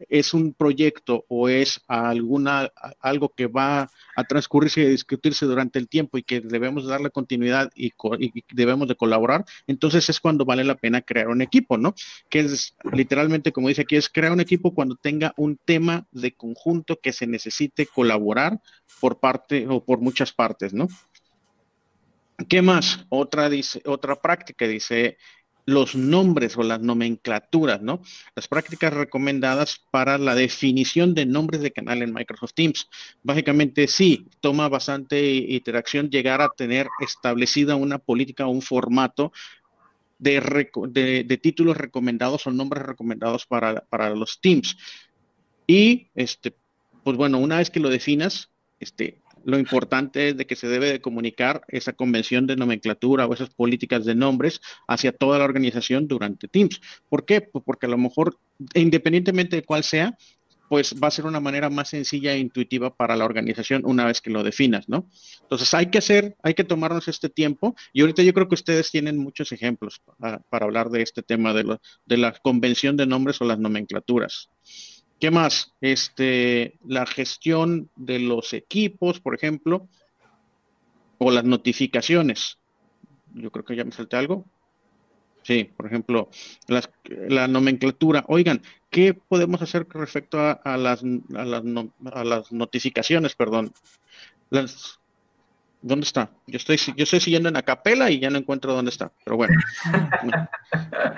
es un proyecto o es alguna algo que va a transcurrirse y discutirse durante el tiempo y que debemos darle continuidad y, debemos de colaborar, entonces es cuando vale la pena crear un equipo, ¿no? Que es literalmente, como dice aquí, es crear un equipo cuando tenga un tema de conjunto que se necesite colaborar por parte o por muchas partes, ¿no? ¿Qué más? Otra, dice, otra práctica dice los nombres o las nomenclaturas, ¿no? Las prácticas recomendadas para la definición de nombres de canal en Microsoft Teams. Básicamente, sí, toma bastante interacción llegar a tener establecida una política o un formato de, títulos recomendados o nombres recomendados para, para los teams. Y, este, pues bueno, una vez que lo definas, este, lo importante es de que se debe de comunicar esa convención de nomenclatura o esas políticas de nombres hacia toda la organización durante Teams. ¿Por qué? Pues porque a lo mejor, independientemente de cuál sea, pues va a ser una manera más sencilla e intuitiva para la organización una vez que lo definas, ¿no? Entonces hay que hacer, hay que tomarnos este tiempo y ahorita yo creo que ustedes tienen muchos ejemplos para, hablar de este tema de, de la convención de nombres o las nomenclaturas. ¿Qué más? Este, la gestión de los equipos, por ejemplo, o las notificaciones. Yo creo que ya me salté algo. Sí, por ejemplo, la nomenclatura. Oigan, ¿qué podemos hacer respecto a, las, a, las, a las notificaciones? Perdón. Las, ¿Dónde está? Yo estoy, yo estoy siguiendo en la capela y ya no encuentro dónde está. Pero bueno.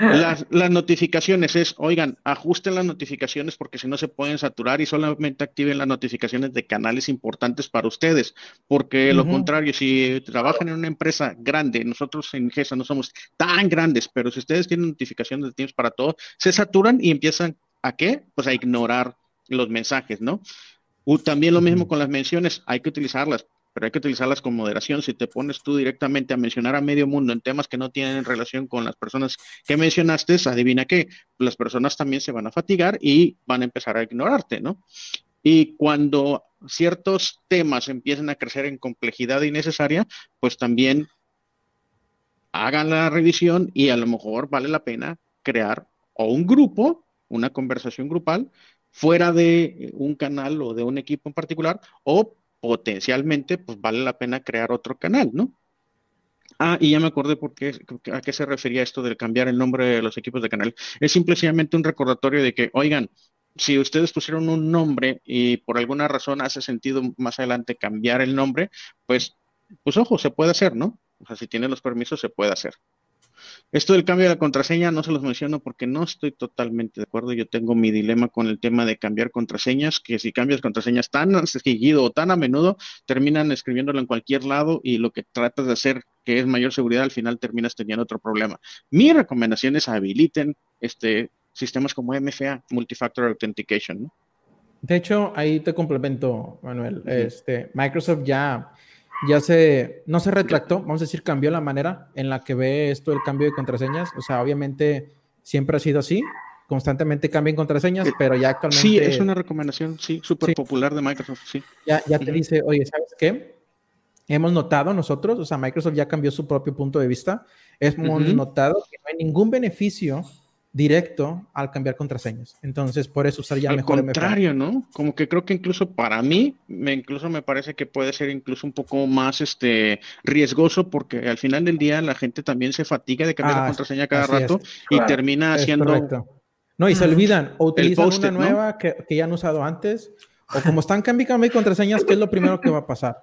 las, notificaciones es, oigan, ajusten las notificaciones porque si no se pueden saturar y solamente activen las notificaciones de canales importantes para ustedes. Porque lo contrario, si trabajan en una empresa grande, nosotros en GESA no somos tan grandes, pero si ustedes tienen notificaciones de Teams para todo, se saturan y empiezan a qué? Pues a ignorar los mensajes, ¿no? También lo mismo con las menciones, hay que utilizarlas pero hay que utilizarlas con moderación. Si te pones tú directamente a mencionar a medio mundo en temas que no tienen relación con las personas que mencionaste, adivina qué, las personas también se van a fatigar y van a empezar a ignorarte, ¿no? Y cuando ciertos temas empiecen a crecer en complejidad innecesaria, pues también hagan la revisión y a lo mejor vale la pena crear o un grupo, una conversación grupal, fuera de un canal o de un equipo en particular, o potencialmente, pues vale la pena crear otro canal, ¿no? Ah, y ya me acordé por qué, a qué se refería esto del cambiar el nombre de los equipos de canal. Es simplemente un recordatorio de que, oigan, si ustedes pusieron un nombre y por alguna razón hace sentido más adelante cambiar el nombre, pues, pues ojo, se puede hacer, ¿no? O sea, si tienen los permisos, se puede hacer. Esto del cambio de la contraseña no se los menciono porque no estoy totalmente de acuerdo. Yo tengo mi dilema con el tema de cambiar contraseñas, que si cambias contraseñas tan seguido o tan a menudo, terminan escribiéndolo en cualquier lado y lo que tratas de hacer, que es mayor seguridad, al final terminas teniendo otro problema. Mi recomendación es habiliten este, sistemas como MFA, Multifactor Authentication. De hecho, ahí te complemento, Manuel. este, Microsoft ya ya se, no se retractó, vamos a decir, cambió la manera en la que ve esto el cambio de contraseñas. O sea, obviamente siempre ha sido así, constantemente cambian contraseñas, eh, pero ya actualmente... Sí, es una recomendación, sí, súper popular de Microsoft, sí. Ya, ya te dice, oye, ¿sabes qué? Hemos notado nosotros, o sea, Microsoft ya cambió su propio punto de vista, hemos notado que no hay ningún beneficio directo al cambiar contraseñas. Entonces, por eso usar ya al mejor contrario, ¿no? Como que creo que incluso para mí, me, incluso me parece que puede ser incluso un poco más este riesgoso porque al final del día la gente también se fatiga de cambiar la ah, contraseña cada rato y termina haciendo... No, y se olvidan o utilizan una nueva que, ya han usado antes o como están cambiando contraseñas, ¿qué es lo primero que va a pasar?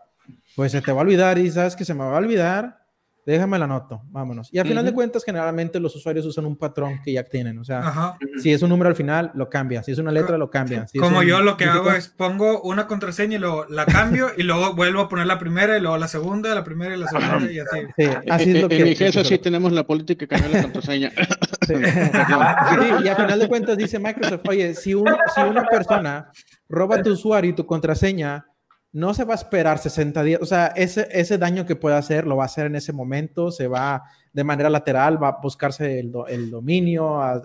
Pues se te va a olvidar y sabes que se me va a olvidar déjame la noto, vámonos. Y al final de cuentas, generalmente los usuarios usan un patrón que ya tienen. O sea, si es un número al final, lo cambian. Si es una letra, lo cambian. Como yo lo que hago es pongo una contraseña y luego la cambio y luego vuelvo a poner la primera y luego la segunda, la primera y la segunda y así. Sí, así es lo que... En mi sí tenemos la política de cambiar la contraseña. Sí. y al final de cuentas dice Microsoft, oye, si, si una persona roba tu usuario y tu contraseña, no se va a esperar 60 días, o sea, ese, ese daño que pueda hacer lo va a hacer en ese momento, se va de manera lateral, va a buscarse el, el dominio, a,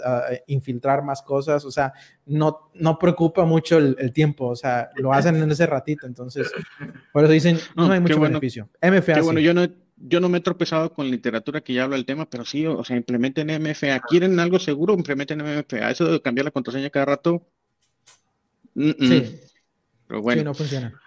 infiltrar más cosas, o sea, no, no preocupa mucho el, tiempo, o sea, lo hacen en ese ratito, entonces, por eso dicen, no, hay mucho beneficio. MFA. bueno, yo no, yo no me he tropezado con literatura que ya habla del tema, pero sí, o sea, implementen MFA. ¿Quieren algo seguro? Implementen MFA. Eso de cambiar la contraseña cada rato. Sí. Pero bueno. Sí, no funciona.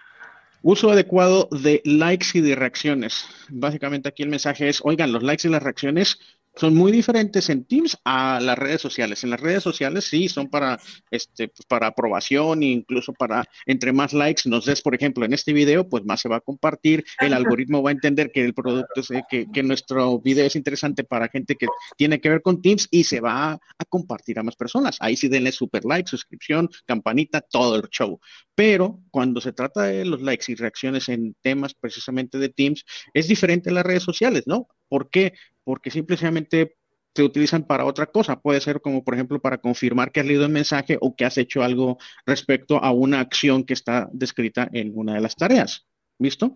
Uso adecuado de likes y de reacciones. Básicamente aquí el mensaje es, oigan, los likes y las reacciones son muy diferentes en Teams a las redes sociales. En las redes sociales sí son para, este, pues, para aprobación e incluso para, entre más likes nos des, por ejemplo, en este video, pues más se va a compartir, el algoritmo va a entender que el producto, es, que, que, nuestro video es interesante para gente que tiene que ver con Teams y se va a, compartir a más personas. Ahí sí denle super like, suscripción, campanita, todo el show. Pero cuando se trata de los likes y reacciones en temas precisamente de Teams, es diferente en las redes sociales, ¿no? ¿Por qué? porque simplemente se utilizan para otra cosa. Puede ser como, por ejemplo, para confirmar que has leído el mensaje o que has hecho algo respecto a una acción que está descrita en una de las tareas. ¿Listo?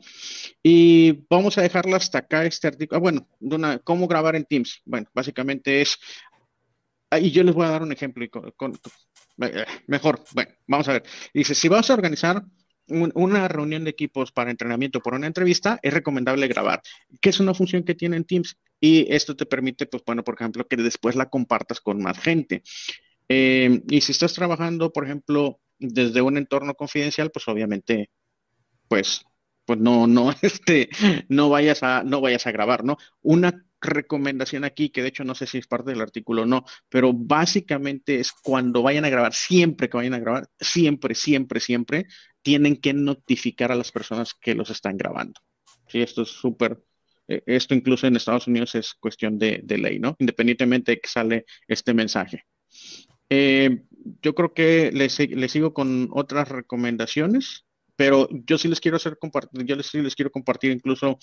Y vamos a dejarlo hasta acá este artículo. Ah, bueno, ¿cómo grabar en Teams? Bueno, básicamente es, ah, y yo les voy a dar un ejemplo. Con, eh, mejor, bueno, vamos a ver. Dice, si vas a organizar una reunión de equipos para entrenamiento por una entrevista, es recomendable grabar, que es una función que tiene en Teams. Y esto te permite, pues bueno, por ejemplo, que después la compartas con más gente. Eh, y si estás trabajando, por ejemplo, desde un entorno confidencial, pues obviamente, pues, pues no, no, este, no vayas a, no vayas a grabar, ¿no? Una recomendación aquí, que de hecho no sé si es parte del artículo o no, pero básicamente es cuando vayan a grabar, siempre que vayan a grabar, siempre, siempre, siempre, tienen que notificar a las personas que los están grabando. Sí, esto es súper, eh, esto incluso en Estados Unidos es cuestión de, ley, ¿no? Independientemente de que sale este mensaje. Eh, yo creo que les, sigo con otras recomendaciones, pero yo sí les quiero hacer compartir, yo les, sí les quiero compartir incluso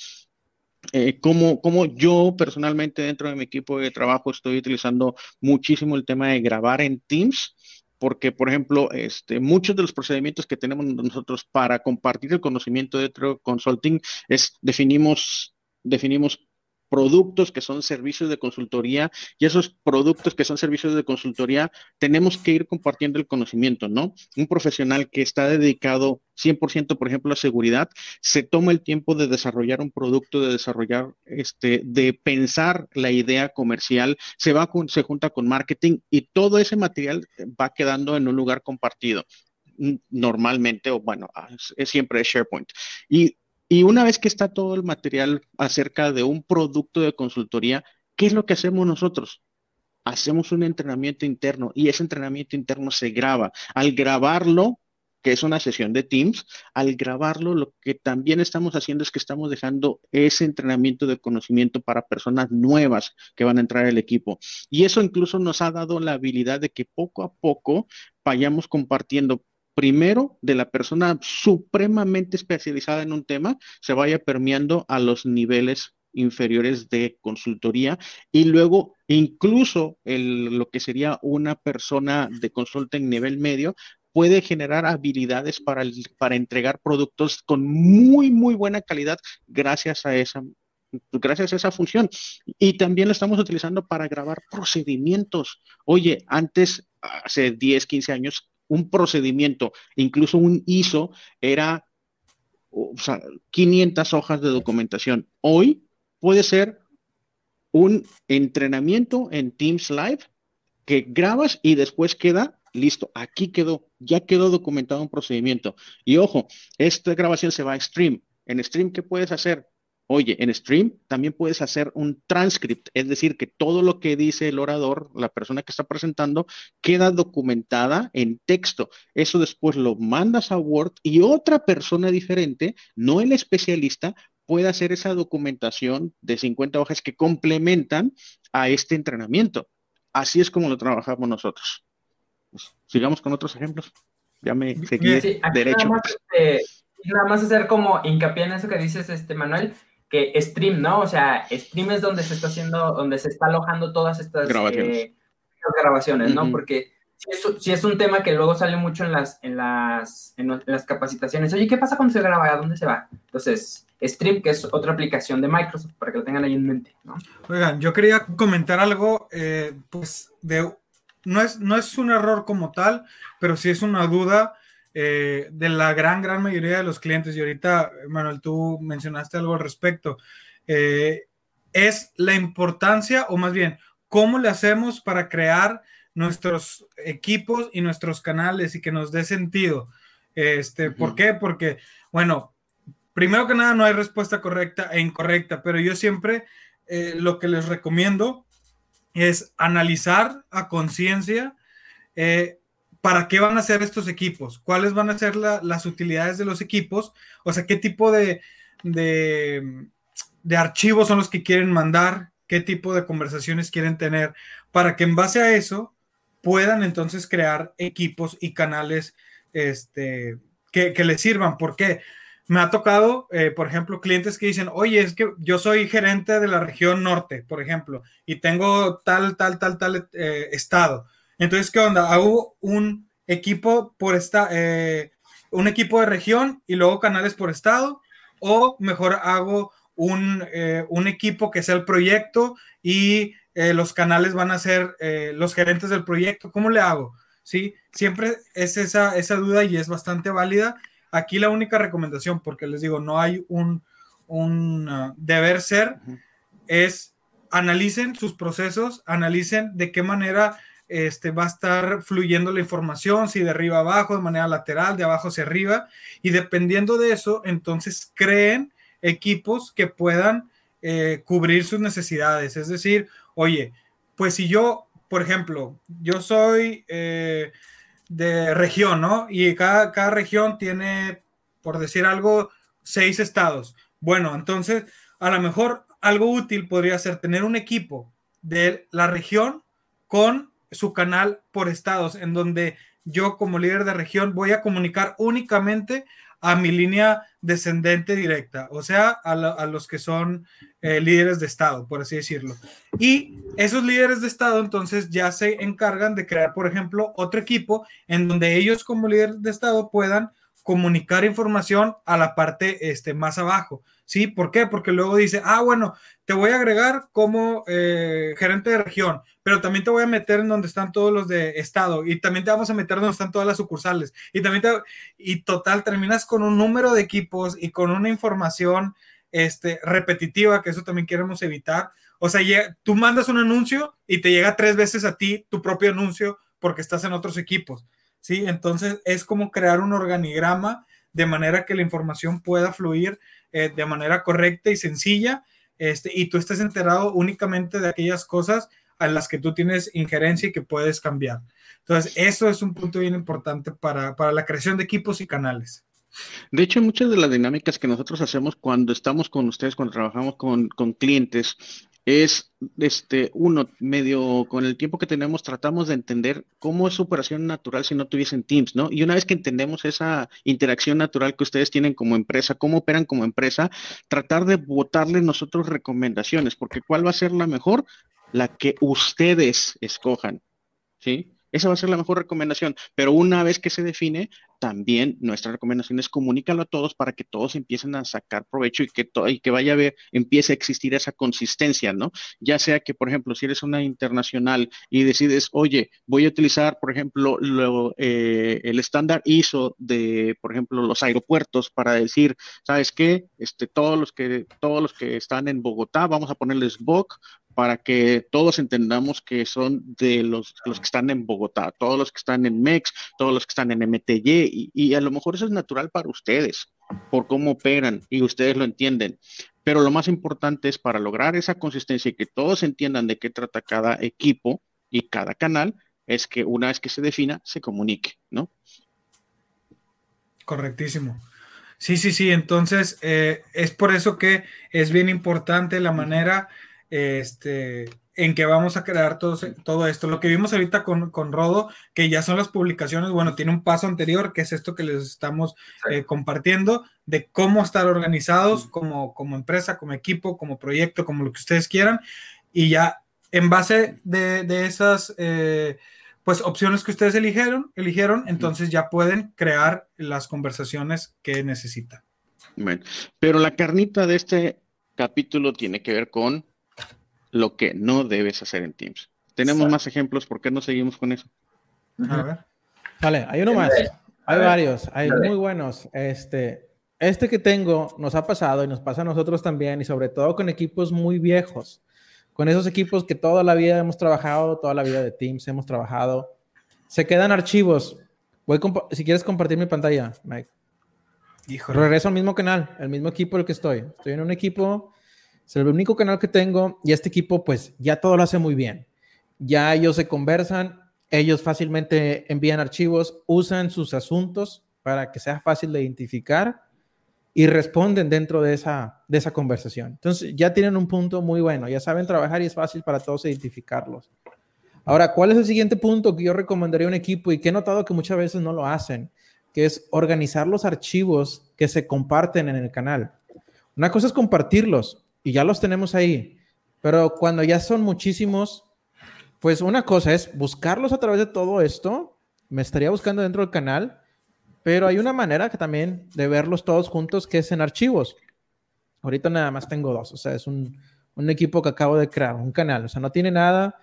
eh, cómo, yo personalmente dentro de mi equipo de trabajo estoy utilizando muchísimo el tema de grabar en Teams, porque, por ejemplo, este, muchos de los procedimientos que tenemos nosotros para compartir el conocimiento dentro de consulting es definimos, definimos productos que son servicios de consultoría y esos productos que son servicios de consultoría tenemos que ir compartiendo el conocimiento, ¿no? Un profesional que está dedicado 100%, por ejemplo, a seguridad, se toma el tiempo de desarrollar un producto, de desarrollar, este, de pensar la idea comercial, se va con, se junta con marketing y todo ese material va quedando en un lugar compartido normalmente, o bueno, es, siempre SharePoint. Y y una vez que está todo el material acerca de un producto de consultoría, ¿qué es lo que hacemos nosotros? Hacemos un entrenamiento interno y ese entrenamiento interno se graba. Al grabarlo, que es una sesión de Teams, al grabarlo, lo que también estamos haciendo es que estamos dejando ese entrenamiento de conocimiento para personas nuevas que van a entrar al equipo. Y eso incluso nos ha dado la habilidad de que poco a poco vayamos compartiendo primero de la persona supremamente especializada en un tema se vaya permeando a los niveles inferiores de consultoría y luego incluso lo que sería una persona de consulta en nivel medio puede generar habilidades para, para entregar productos con muy, muy buena calidad gracias a esa gracias a esa función. Y también lo estamos utilizando para grabar procedimientos. Oye, antes, hace 10, 15 años, un procedimiento, incluso un ISO, era 500 hojas de documentación. Hoy puede ser un entrenamiento en Teams Live que grabas y después queda listo. Aquí quedó, ya quedó documentado un procedimiento. Y ojo, esta grabación se va a stream. En stream, ¿qué puedes hacer? Oye, en stream también puedes hacer un transcript, es decir, que todo lo que dice el orador, la persona que está presentando, queda documentada en texto. Eso después lo mandas a Word y otra persona diferente, no el especialista, puede hacer esa documentación de 50 hojas que complementan a este entrenamiento. Así es como lo trabajamos nosotros. Pues, sigamos con otros ejemplos. Ya me seguí derecho. Nada más, este, nada más hacer como hincapié en eso que dices, este Manuel que stream, ¿no? O sea, stream es donde se está haciendo, donde se está alojando todas estas grabaciones, eh, ¿no? Porque si es, un tema que luego sale mucho en las, en las, en las capacitaciones. Oye, ¿qué pasa cuando se graba? ¿A dónde se va? Entonces, Stream, que es otra aplicación de Microsoft, para que lo tengan ahí en mente, ¿no? Oigan, yo quería comentar algo, eh, pues, de, no es, no es un error como tal, pero sí es una duda eh, de la gran, gran mayoría de los clientes, y ahorita, Manuel, tú mencionaste algo al respecto, eh, es la importancia, o más bien, cómo le hacemos para crear nuestros equipos y nuestros canales y que nos dé sentido. Este, ¿Por qué? Porque, bueno, primero que nada no hay respuesta correcta e incorrecta, pero yo siempre eh, lo que les recomiendo es analizar a conciencia ¿para qué van a ser estos equipos? ¿Cuáles van a ser las utilidades de los equipos? O sea, ¿qué tipo de, de, archivos son los que quieren mandar? ¿Qué tipo de conversaciones quieren tener? Para que en base a eso puedan entonces crear equipos y canales este, que, les sirvan. ¿Por qué? Me ha tocado, eh, por ejemplo, clientes que dicen, oye, es que yo soy gerente de la región norte, por ejemplo, y tengo tal, tal, tal, tal eh, estado entonces, ¿qué onda? Hago un equipo por esta, eh, un equipo de región y luego canales por estado o mejor hago un, eh, un equipo que sea el proyecto y eh, los canales van a ser los gerentes del proyecto. ¿Cómo le hago? ¿Sí? Siempre es esa, esa duda y es bastante válida. Aquí la única recomendación, porque les digo, no hay un, un uh, deber ser, es analicen sus procesos, analicen de qué manera este, va a estar fluyendo la información, si de arriba abajo, de manera lateral, de abajo hacia arriba, y dependiendo de eso, entonces creen equipos que puedan eh, cubrir sus necesidades. Es decir, oye, pues si yo, por ejemplo, yo soy eh, de región, ¿no? Y cada, cada región tiene, por decir algo, seis estados. Bueno, entonces, a lo mejor algo útil podría ser tener un equipo de la región con su canal por estados, en donde yo como líder de región voy a comunicar únicamente a mi línea descendente directa, o sea, a, los que son eh, líderes de Estado, por así decirlo. Y esos líderes de Estado entonces ya se encargan de crear, por ejemplo, otro equipo en donde ellos como líderes de Estado puedan comunicar información a la parte este, más abajo. ¿Sí? ¿Por qué? Porque luego dice, ah, bueno, te voy a agregar como eh, gerente de región, pero también te voy a meter en donde están todos los de estado y también te vamos a meter donde están todas las sucursales y también te, y total terminas con un número de equipos y con una información este, repetitiva, que eso también queremos evitar. O sea, tú mandas un anuncio y te llega tres veces a ti tu propio anuncio porque estás en otros equipos. ¿Sí? Entonces es como crear un organigrama de manera que la información pueda fluir eh, de manera correcta y sencilla, este, y tú estés enterado únicamente de aquellas cosas a las que tú tienes injerencia y que puedes cambiar. Entonces, eso es un punto bien importante para, para la creación de equipos y canales. De hecho, muchas de las dinámicas que nosotros hacemos cuando estamos con ustedes, cuando trabajamos con, con clientes, es, este, uno, medio con el tiempo que tenemos, tratamos de entender cómo es su operación natural si no tuviesen Teams, ¿no? Y una vez que entendemos esa interacción natural que ustedes tienen como empresa, cómo operan como empresa, tratar de votarle nosotros recomendaciones, porque ¿cuál va a ser la mejor? La que ustedes escojan, ¿sí? Esa va a ser la mejor recomendación, pero una vez que se define, también nuestra recomendación es comunícalo a todos para que todos empiecen a sacar provecho y que, y que vaya a ver, empiece a existir esa consistencia, ¿no? Ya sea que, por ejemplo, si eres una internacional y decides, oye, voy a utilizar, por ejemplo, eh, el estándar ISO de, por ejemplo, los aeropuertos para decir, ¿sabes qué? Este, todos los que, todos los que están en Bogotá, vamos a ponerles BOC para que todos entendamos que son de los, los, que están en Bogotá, todos los que están en MEX, todos los que están en MTY, y, a lo mejor eso es natural para ustedes, por cómo operan, y ustedes lo entienden. Pero lo más importante es para lograr esa consistencia y que todos entiendan de qué trata cada equipo y cada canal, es que una vez que se defina, se comunique, ¿no? Correctísimo. Sí, sí, sí. Entonces, eh, es por eso que es bien importante la manera este, en que vamos a crear todo, todo esto. Lo que vimos ahorita con, con, Rodo, que ya son las publicaciones, bueno, tiene un paso anterior, que es esto que les estamos eh, compartiendo, de cómo estar organizados como, como empresa, como equipo, como proyecto, como lo que ustedes quieran, y ya en base de, de esas... Eh, pues opciones que ustedes eligieron, eligieron, entonces ya pueden crear las conversaciones que necesitan. Bueno, pero la carnita de este capítulo tiene que ver con lo que no debes hacer en Teams. Tenemos más ejemplos, ¿por qué no seguimos con eso? A ver. Vale, hay uno más. Hay varios, hay muy buenos. Este, este que tengo nos ha pasado y nos pasa a nosotros también, y sobre todo con equipos muy viejos, con esos equipos que toda la vida hemos trabajado, toda la vida de Teams hemos trabajado. Se quedan archivos. Voy si quieres compartir mi pantalla, Mike. Híjole. Regreso al mismo canal, el mismo equipo el que estoy. Estoy en un equipo es el único canal que tengo y este equipo pues ya todo lo hace muy bien. Ya ellos se conversan, ellos fácilmente envían archivos, usan sus asuntos para que sea fácil de identificar y responden dentro de esa, de esa conversación. Entonces ya tienen un punto muy bueno, ya saben trabajar y es fácil para todos identificarlos. Ahora, ¿cuál es el siguiente punto que yo recomendaría a un equipo y que he notado que muchas veces no lo hacen? Que es organizar los archivos que se comparten en el canal. Una cosa es compartirlos, y ya los tenemos ahí. Pero cuando ya son muchísimos, pues una cosa es buscarlos a través de todo esto. Me estaría buscando dentro del canal, pero hay una manera que también de verlos todos juntos que es en archivos. Ahorita nada más tengo dos, o sea, es un, un equipo que acabo de crear, un canal, o sea, no tiene nada.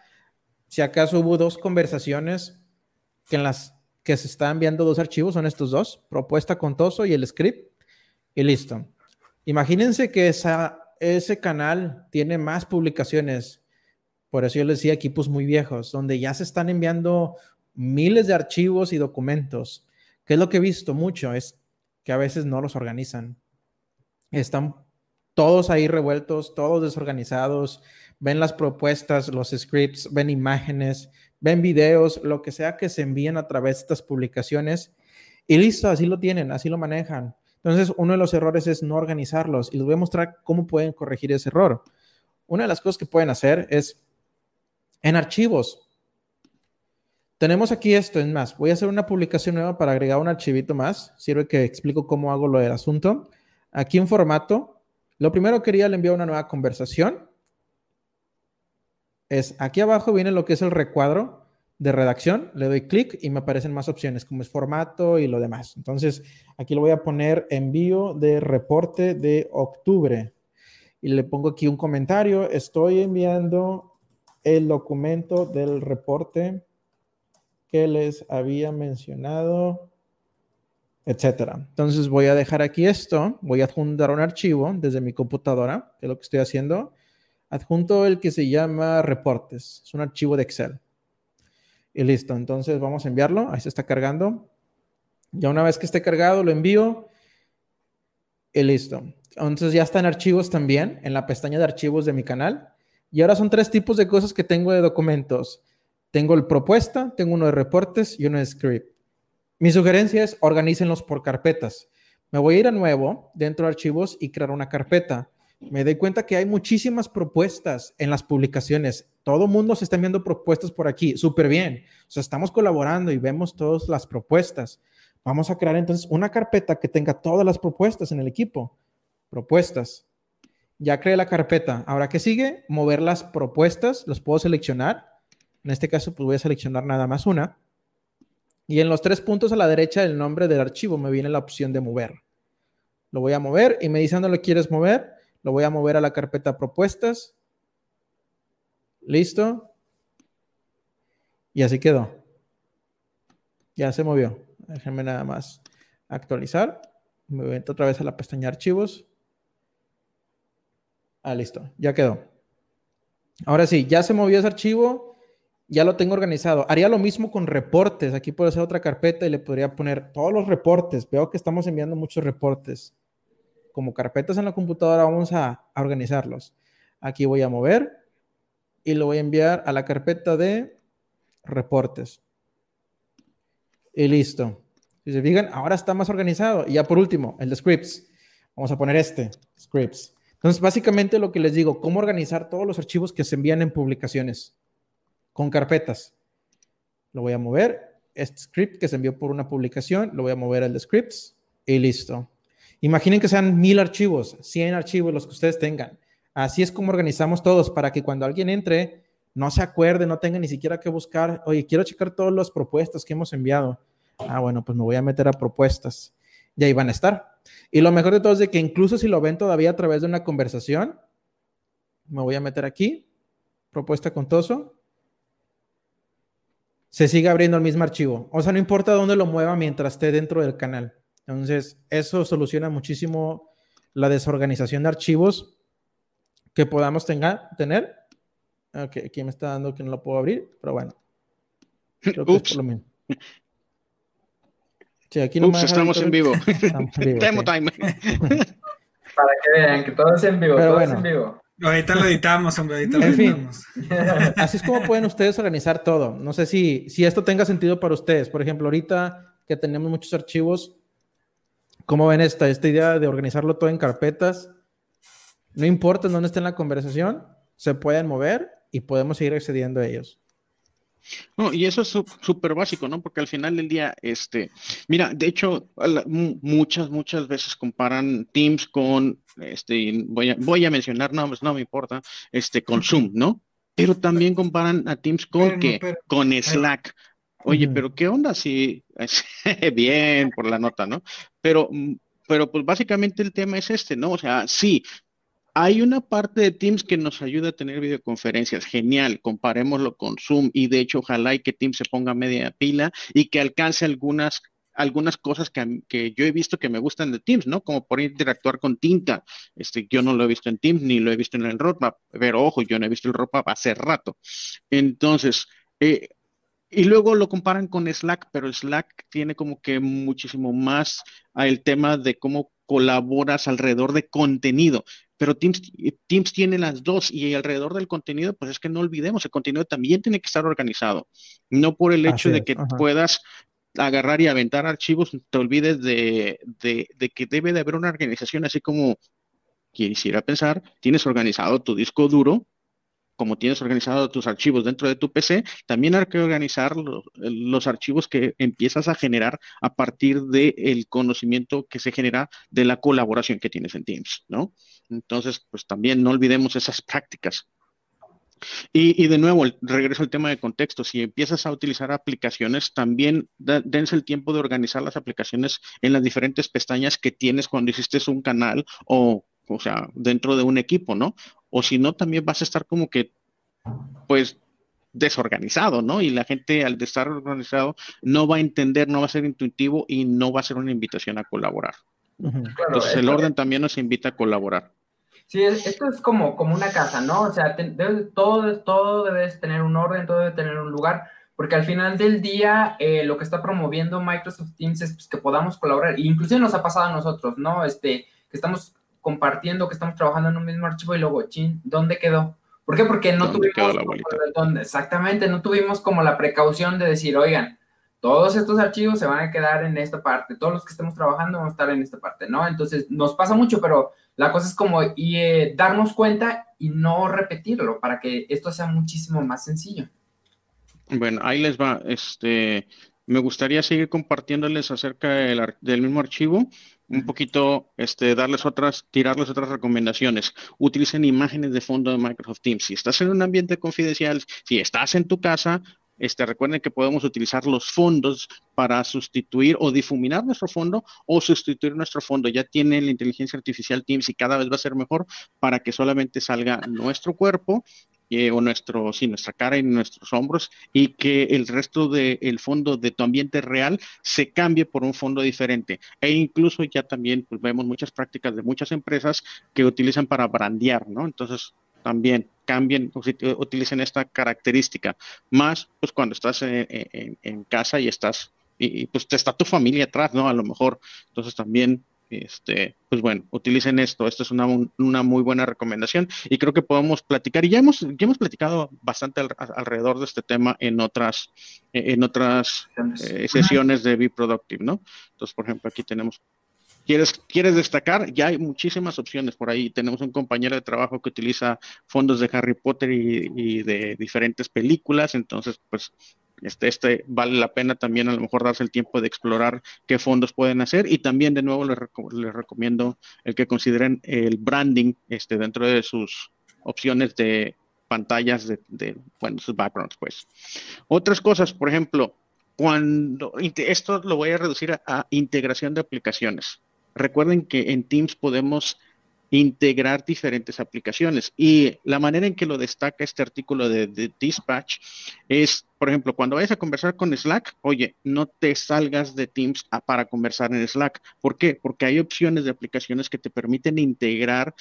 Si acaso hubo dos conversaciones que en las que se están enviando dos archivos, son estos dos, propuesta con Toso y el script, y listo. Imagínense que esa, ese canal tiene más publicaciones, por eso yo les decía equipos muy viejos, donde ya se están enviando miles de archivos y documentos. ¿Qué es lo que he visto mucho? Es que a veces no los organizan. Están todos ahí revueltos, todos desorganizados, ven las propuestas, los scripts, ven imágenes, ven videos, lo que sea que se envíen a través de estas publicaciones y listo, así lo tienen, así lo manejan. Entonces, uno de los errores es no organizarlos y les voy a mostrar cómo pueden corregir ese error. Una de las cosas que pueden hacer es en archivos. Tenemos aquí esto, es más, voy a hacer una publicación nueva para agregar un archivito más. Sirve que explico cómo hago lo del asunto. Aquí en formato, lo primero quería le enviar una nueva conversación. Es aquí abajo viene lo que es el recuadro de redacción. Le doy clic y me aparecen más opciones como es formato y lo demás. Entonces, aquí lo voy a poner envío de reporte de octubre. Y le pongo aquí un comentario. Estoy enviando el documento del reporte que les había mencionado etcétera. Entonces voy a dejar aquí esto, voy a adjuntar un archivo desde mi computadora, que es lo que estoy haciendo. Adjunto el que se llama reportes, es un archivo de Excel. Y listo, entonces vamos a enviarlo, ahí se está cargando. Ya una vez que esté cargado, lo envío y listo. Entonces ya está en archivos también, en la pestaña de archivos de mi canal. Y ahora son tres tipos de cosas que tengo de documentos. Tengo el propuesta, tengo uno de reportes y uno de script. Mi sugerencia es organícenlos por carpetas. Me voy a ir a nuevo dentro de archivos y crear una carpeta. Me doy cuenta que hay muchísimas propuestas en las publicaciones. Todo mundo se está enviando propuestas por aquí. Súper bien. O sea, estamos colaborando y vemos todas las propuestas. Vamos a crear entonces una carpeta que tenga todas las propuestas en el equipo. Propuestas. Ya creé la carpeta. Ahora, ¿qué sigue? Mover las propuestas. Los puedo seleccionar. En este caso, pues voy a seleccionar nada más una. Y en los tres puntos a la derecha del nombre del archivo me viene la opción de mover. Lo voy a mover y me dice dónde lo quieres mover. Lo voy a mover a la carpeta propuestas. Listo. Y así quedó. Ya se movió. Déjenme nada más actualizar. Me voy otra vez a la pestaña archivos. Ah, listo. Ya quedó. Ahora sí, ya se movió ese archivo ya lo tengo organizado. Haría lo mismo con reportes. Aquí puedo hacer otra carpeta y le podría poner todos los reportes. Veo que estamos enviando muchos reportes. Como carpetas en la computadora vamos a, organizarlos. Aquí voy a mover y lo voy a enviar a la carpeta de reportes. Y listo. Si se fijan, ahora está más organizado. Y ya por último, el de scripts. Vamos a poner este, scripts. Entonces, básicamente lo que les digo, cómo organizar todos los archivos que se envían en publicaciones con carpetas. Lo voy a mover. Este script que se envió por una publicación, lo voy a mover al de scripts y listo. Imaginen que sean mil archivos, 100 archivos los que ustedes tengan. Así es como organizamos todos para que cuando alguien entre no se acuerde, no tenga ni siquiera que buscar, oye, quiero checar todas las propuestas que hemos enviado. Ah, bueno, pues me voy a meter a propuestas. Y ahí van a estar. Y lo mejor de todo es de que incluso si lo ven todavía a través de una conversación, me voy a meter aquí, propuesta con Toso, se sigue abriendo el mismo archivo. O sea, no importa dónde lo mueva mientras esté dentro del canal. Entonces, eso soluciona muchísimo la desorganización de archivos que podamos tener. Ok, aquí me está dando que no lo puedo abrir, pero bueno. Creo que es por lo mismo. Sí, aquí no Ups, estamos en vivo. Estamos en vivo time. Para que vean que todo es en vivo, todo es en vivo. Ahorita lo editamos, hombre, ahorita lo editamos. así es como pueden ustedes organizar todo. No sé si, si esto tenga sentido para ustedes. Por ejemplo, ahorita que tenemos muchos archivos, ¿cómo ven esta, esta idea de organizarlo todo en carpetas? No importa en dónde esté en la conversación, se pueden mover y podemos seguir accediendo a ellos. No, y eso es súper básico, ¿no? Porque al final del día, este, mira, de hecho, muchas, muchas veces comparan Teams con, este, voy a, voy a mencionar nombres, no me importa, este, con Zoom, ¿no? Pero también comparan a Teams con qué? Con Slack. Oye, pero ¿qué onda si, bien por la nota, ¿no? Pero pero pues básicamente el tema es este, ¿no? O sea, sí, hay una parte de Teams que nos ayuda a tener videoconferencias. Genial, comparémoslo con Zoom y de hecho ojalá y que Teams se ponga media pila y que alcance algunas algunas cosas que, yo he visto que me gustan de Teams, ¿no? Como por interactuar con tinta. Este, yo no lo he visto en Teams ni lo he visto en el roadmap, pero ojo, yo no he visto el roadmap hace rato. Entonces, eh, y luego lo comparan con Slack, pero Slack tiene como que muchísimo más el tema de cómo colaboras alrededor de contenido. Pero Teams, Teams tiene las dos y alrededor del contenido, pues es que no olvidemos, el contenido también tiene que estar organizado. No por el hecho de que puedas agarrar y aventar archivos, te olvides de, de, que debe de haber una organización, así como quisiera pensar, tienes organizado tu disco duro, como tienes organizado tus archivos dentro de tu PC, también hay que organizar los, archivos que empiezas a generar a partir del conocimiento que se genera de la colaboración que tienes en Teams, ¿no? Entonces, pues también no olvidemos esas prácticas. Y, de nuevo, regreso al tema de contexto. Si empiezas a utilizar aplicaciones, también dense el tiempo de organizar las aplicaciones en las diferentes pestañas que tienes cuando hiciste un canal o, o sea, dentro de un equipo, ¿no? o si no, también vas a estar como que, pues, desorganizado, ¿no? Y la gente al estar organizado no va a entender, no va a ser intuitivo y no va a ser una invitación a colaborar. Entonces el orden también nos invita a colaborar. Sí, esto es como, como una casa, ¿no? O sea, todo, todo debe tener un orden, todo debe tener un lugar, porque al final del día eh, lo que está promoviendo Microsoft Teams es pues, que podamos colaborar, e inclusive nos ha pasado a nosotros, ¿no? Este, que estamos compartiendo, que estamos trabajando en un mismo archivo y luego, chin, ¿dónde quedó? ¿Por qué? Porque no tuvimos, exactamente, no tuvimos como la precaución de decir, oigan, todos estos archivos se van a quedar en esta parte, todos los que estemos trabajando van a estar en esta parte, ¿no? Entonces, nos pasa mucho, pero la cosa es como y, eh, darnos cuenta y no repetirlo para que esto sea muchísimo más sencillo. Bueno, ahí les va, este, me gustaría seguir compartiéndoles acerca del mismo archivo un poquito, este, darles otras, tirarles otras recomendaciones. Utilicen imágenes de fondo de Microsoft Teams. Si estás en un ambiente confidencial, si estás en tu casa, este, recuerden que podemos utilizar los fondos para sustituir o difuminar nuestro fondo o sustituir nuestro fondo. Ya tiene la inteligencia artificial Teams y cada vez va a ser mejor para que solamente salga nuestro cuerpo eh, o nuestro, sí, nuestra cara y nuestros hombros y que el resto del fondo de tu ambiente real se cambie por un fondo diferente. E incluso ya también pues, vemos muchas prácticas de muchas empresas que utilizan para brandear, ¿no? Entonces, también cambien, utilicen esta característica. Más, pues cuando estás en, casa y estás, y, pues está tu familia atrás, ¿no? A lo mejor. Entonces también este, pues bueno, utilicen esto. Esto es una, muy buena recomendación y creo que podemos platicar. Y ya hemos, ya hemos platicado bastante alrededor de este tema en otras, en otras eh, sesiones de Be Productive, ¿no? Entonces, por ejemplo, aquí tenemos ¿Quieres, ¿Quieres destacar? Ya hay muchísimas opciones por ahí. Tenemos un compañero de trabajo que utiliza fondos de Harry Potter y, y de diferentes películas, entonces pues este, este vale la pena también a lo mejor darse el tiempo de explorar qué fondos pueden hacer y también de nuevo les, recomiendo el que consideren el branding este, dentro de sus opciones de pantallas de, bueno, sus backgrounds pues. Otras cosas, por ejemplo, cuando esto lo voy a reducir a, a integración de aplicaciones. Recuerden que en Teams podemos integrar diferentes aplicaciones. Y la manera en que lo destaca este artículo de, Dispatch es, por ejemplo, cuando vayas a conversar con Slack, oye, no te salgas de Teams para conversar en Slack. ¿Por qué? Porque hay opciones de aplicaciones que te permiten integrar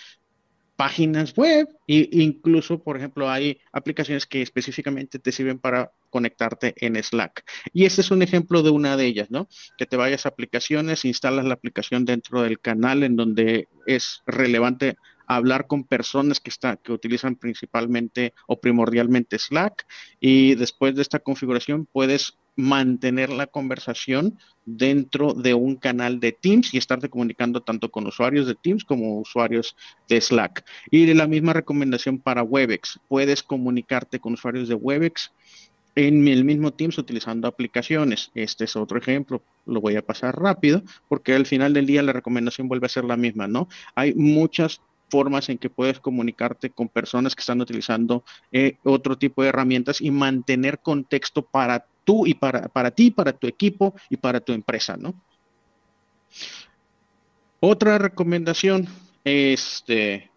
páginas web e incluso, por ejemplo, hay aplicaciones que específicamente te sirven para conectarte en Slack. Y este es un ejemplo de una de ellas, ¿no? Que te vayas a aplicaciones, instalas la aplicación dentro del canal en donde es relevante hablar con personas que, está, que utilizan principalmente o primordialmente Slack y después de esta configuración puedes mantener la conversación dentro de un canal de Teams y estarte comunicando tanto con usuarios de Teams como usuarios de Slack. Y de la misma recomendación para Webex, puedes comunicarte con usuarios de Webex en el mismo Teams utilizando aplicaciones. Este es otro ejemplo, lo voy a pasar rápido porque al final del día la recomendación vuelve a ser la misma, ¿no? Hay muchas formas en que puedes comunicarte con personas que están utilizando eh, otro tipo de herramientas y mantener contexto para tú y para, para ti, para tu equipo y para tu empresa, ¿no? Otra recomendación, este,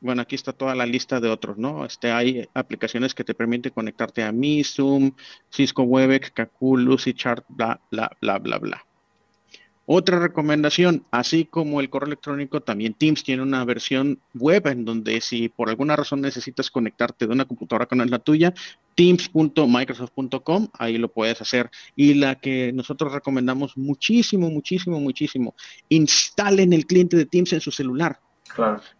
bueno, aquí está toda la lista de otros, ¿no? Este, hay aplicaciones que te permiten conectarte a Mi, Zoom, Cisco Webex, Kakoo, Lucidchart, bla, bla, bla, bla, bla. Otra recomendación, así como el correo electrónico, también Teams tiene una versión web en donde si por alguna razón necesitas conectarte de una computadora con la tuya, teams.microsoft.com, ahí lo puedes hacer. Y la que nosotros recomendamos muchísimo, muchísimo, muchísimo, instalen el cliente de Teams en su celular.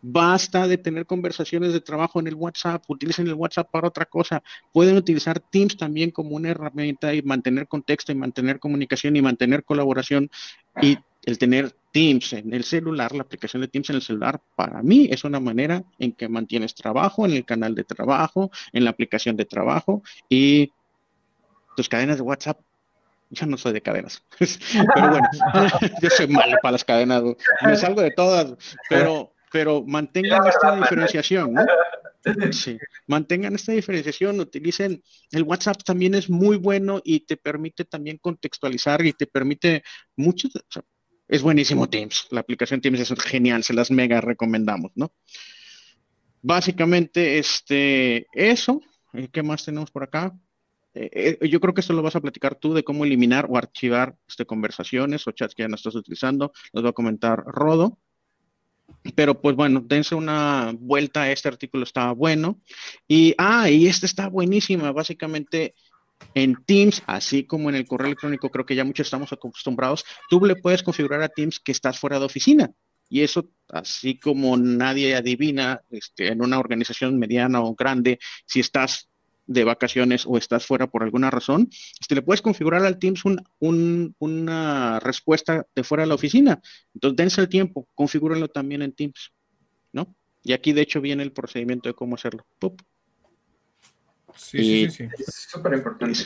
Basta de tener conversaciones de trabajo en el WhatsApp, utilicen el WhatsApp para otra cosa. Pueden utilizar Teams también como una herramienta y mantener contexto y mantener comunicación y mantener colaboración. Y el tener Teams en el celular, la aplicación de Teams en el celular, para mí es una manera en que mantienes trabajo en el canal de trabajo, en la aplicación de trabajo y tus cadenas de WhatsApp yo no soy de cadenas, pero bueno, yo soy malo para las cadenas, me salgo de todas, pero pero mantengan esta diferenciación, ¿no? Sí, mantengan esta diferenciación, utilicen el WhatsApp también es muy bueno y te permite también contextualizar y te permite mucho, es buenísimo Teams, la aplicación Teams es genial, se las mega recomendamos, ¿no? Básicamente, este, eso, eh, ¿qué más tenemos por acá? Eh, eh, yo creo que esto lo vas a platicar tú de cómo eliminar o archivar este, conversaciones o chats que ya no estás utilizando, los va a comentar Rodo. Pero pues bueno, dense una vuelta, este artículo está bueno. Y, ah, y este está buenísima, básicamente en Teams, así como en el correo electrónico, creo que ya muchos estamos acostumbrados, tú le puedes configurar a Teams que estás fuera de oficina. Y eso, así como nadie adivina este, en una organización mediana o grande, si estás de vacaciones o estás fuera por alguna razón, este, le puedes configurar al Teams una respuesta de fuera de la oficina. Entonces, dense el tiempo, configúrenlo también en Teams, ¿no? Y aquí, de hecho, viene el procedimiento de cómo hacerlo. Sí, sí, sí, Es súper importante.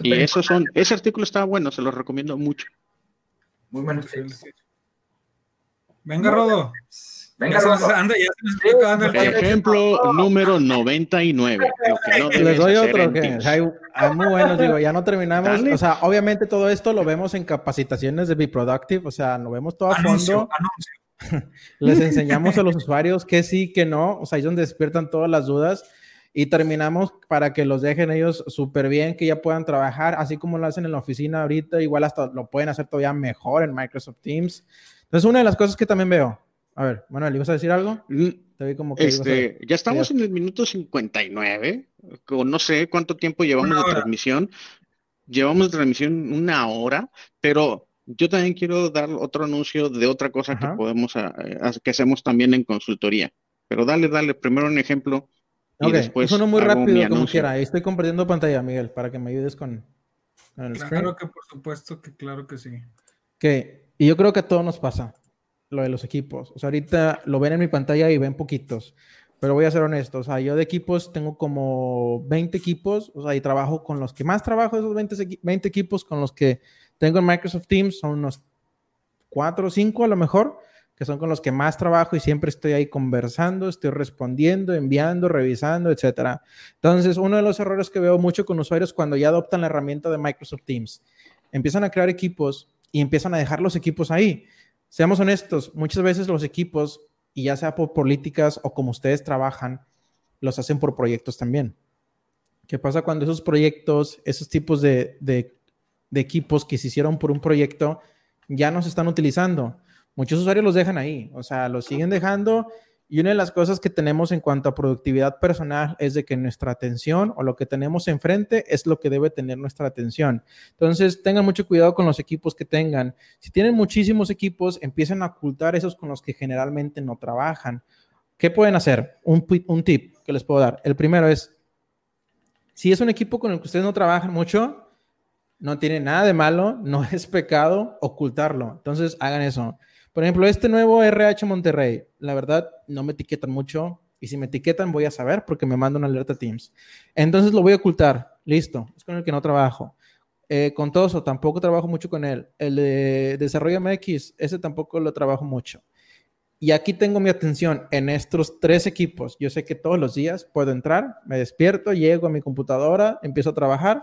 Y, eso son, ese artículo está bueno, se lo recomiendo mucho. Muy bueno. Venga, Rodo. Venga, anda, ya Ejemplo número 99. Les doy otro que hay, muy buenos, digo, ya no terminamos. O sea, obviamente todo esto lo vemos en capacitaciones de Be Productive, o sea, lo vemos todo a fondo. Les enseñamos a los usuarios que sí, que no, o sea, ahí es donde despiertan todas las dudas y terminamos para que los dejen ellos súper bien, que ya puedan trabajar, así como lo hacen en la oficina ahorita, igual hasta lo pueden hacer todavía mejor en Microsoft Teams. Entonces, una de las cosas que también veo, a ver, Manuel, ¿ibas a decir algo? Te como que este, Ya estamos en el minuto 59, con no sé cuánto tiempo llevamos de transmisión. Llevamos de transmisión una hora, pero yo también quiero dar otro anuncio de otra cosa que podemos, ah, eh, que hacemos también en consultoría. Pero dale, dale, primero un ejemplo. Y después uno muy rápido, como quiera. Estoy compartiendo pantalla, Miguel, para que me ayudes con, el Claro que por supuesto que claro que sí. Que, y yo creo que a todos nos pasa lo de los equipos. O sea, ahorita lo ven en mi pantalla y ven poquitos. Pero voy a ser honesto, o sea, yo de equipos tengo como 20 equipos, o sea, y trabajo con los que más trabajo, esos 20, 20 equipos con los que tengo en Microsoft Teams, son unos 4 o 5 a lo mejor, que son con los que más trabajo y siempre estoy ahí conversando, estoy respondiendo, enviando, revisando, etcétera. Entonces, uno de los errores que veo mucho con usuarios cuando ya adoptan la herramienta de Microsoft Teams, empiezan a crear equipos y empiezan a dejar los equipos ahí. Seamos honestos, muchas veces los equipos, y ya sea por políticas o como ustedes trabajan, los hacen por proyectos también. ¿Qué pasa cuando esos proyectos, esos tipos de, de, de equipos que se hicieron por un proyecto, ya no se están utilizando? Muchos usuarios los dejan ahí, o sea, los siguen dejando y una de las cosas que tenemos en cuanto a productividad personal es de que nuestra atención o lo que tenemos enfrente es lo que debe tener nuestra atención. Entonces, tengan mucho cuidado con los equipos que tengan. Si tienen muchísimos equipos, empiecen a ocultar esos con los que generalmente no trabajan. ¿Qué pueden hacer? Un, tip que les puedo dar. El primero es, si es un equipo con el que ustedes no trabajan mucho, no tiene nada de malo, no es pecado ocultarlo. Entonces, hagan eso. Por ejemplo, este nuevo RH Monterrey, la verdad, no me etiquetan mucho. Y si me etiquetan, voy a saber porque me mandan una alerta Teams. Entonces lo voy a ocultar. Listo. Es con el que no trabajo. Eh, con Toso, tampoco trabajo mucho con él. El de Desarrollo MX, ese tampoco lo trabajo mucho. Y aquí tengo mi atención en estos tres equipos. Yo sé que todos los días puedo entrar, me despierto, llego a mi computadora, empiezo a trabajar.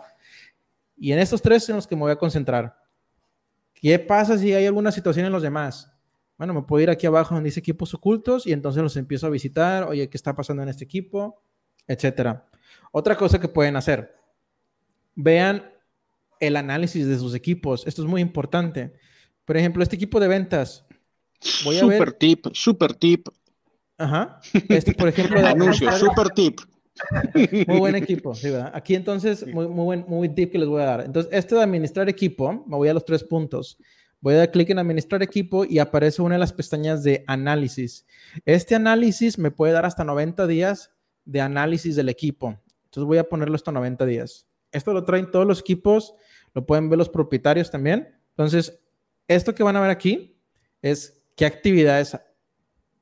Y en estos tres en los que me voy a concentrar. ¿Qué pasa si hay alguna situación en los demás? Bueno, me puedo ir aquí abajo donde dice equipos ocultos y entonces los empiezo a visitar, oye, ¿qué está pasando en este equipo? Etcétera. Otra cosa que pueden hacer, vean el análisis de sus equipos. Esto es muy importante. Por ejemplo, este equipo de ventas. Voy a super tip, super tip. Ajá. Este, por ejemplo, de anuncio, super tip. Muy buen equipo, sí, ¿verdad? Aquí entonces, muy, muy buen muy tip que les voy a dar. Entonces, este de administrar equipo, me voy a los tres puntos. Voy a dar clic en administrar equipo y aparece una de las pestañas de análisis. Este análisis me puede dar hasta 90 días de análisis del equipo. Entonces voy a ponerlo hasta 90 días. Esto lo traen todos los equipos, lo pueden ver los propietarios también. Entonces, esto que van a ver aquí es qué actividades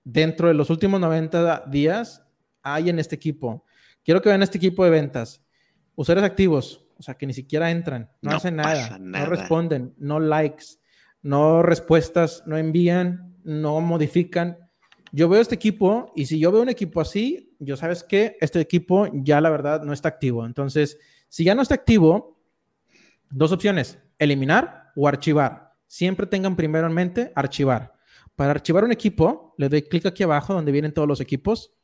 dentro de los últimos 90 días hay en este equipo. Quiero que vean este equipo de ventas. Usuarios activos, o sea, que ni siquiera entran, no, hacen nada, no responden, no likes, no respuestas, no envían, no modifican. Yo veo este equipo y si yo veo un equipo así, yo sabes que este equipo ya la verdad no está activo. Entonces, si ya no está activo, dos opciones, eliminar o archivar. Siempre tengan primero en mente archivar. Para archivar un equipo, le doy clic aquí abajo donde vienen todos los equipos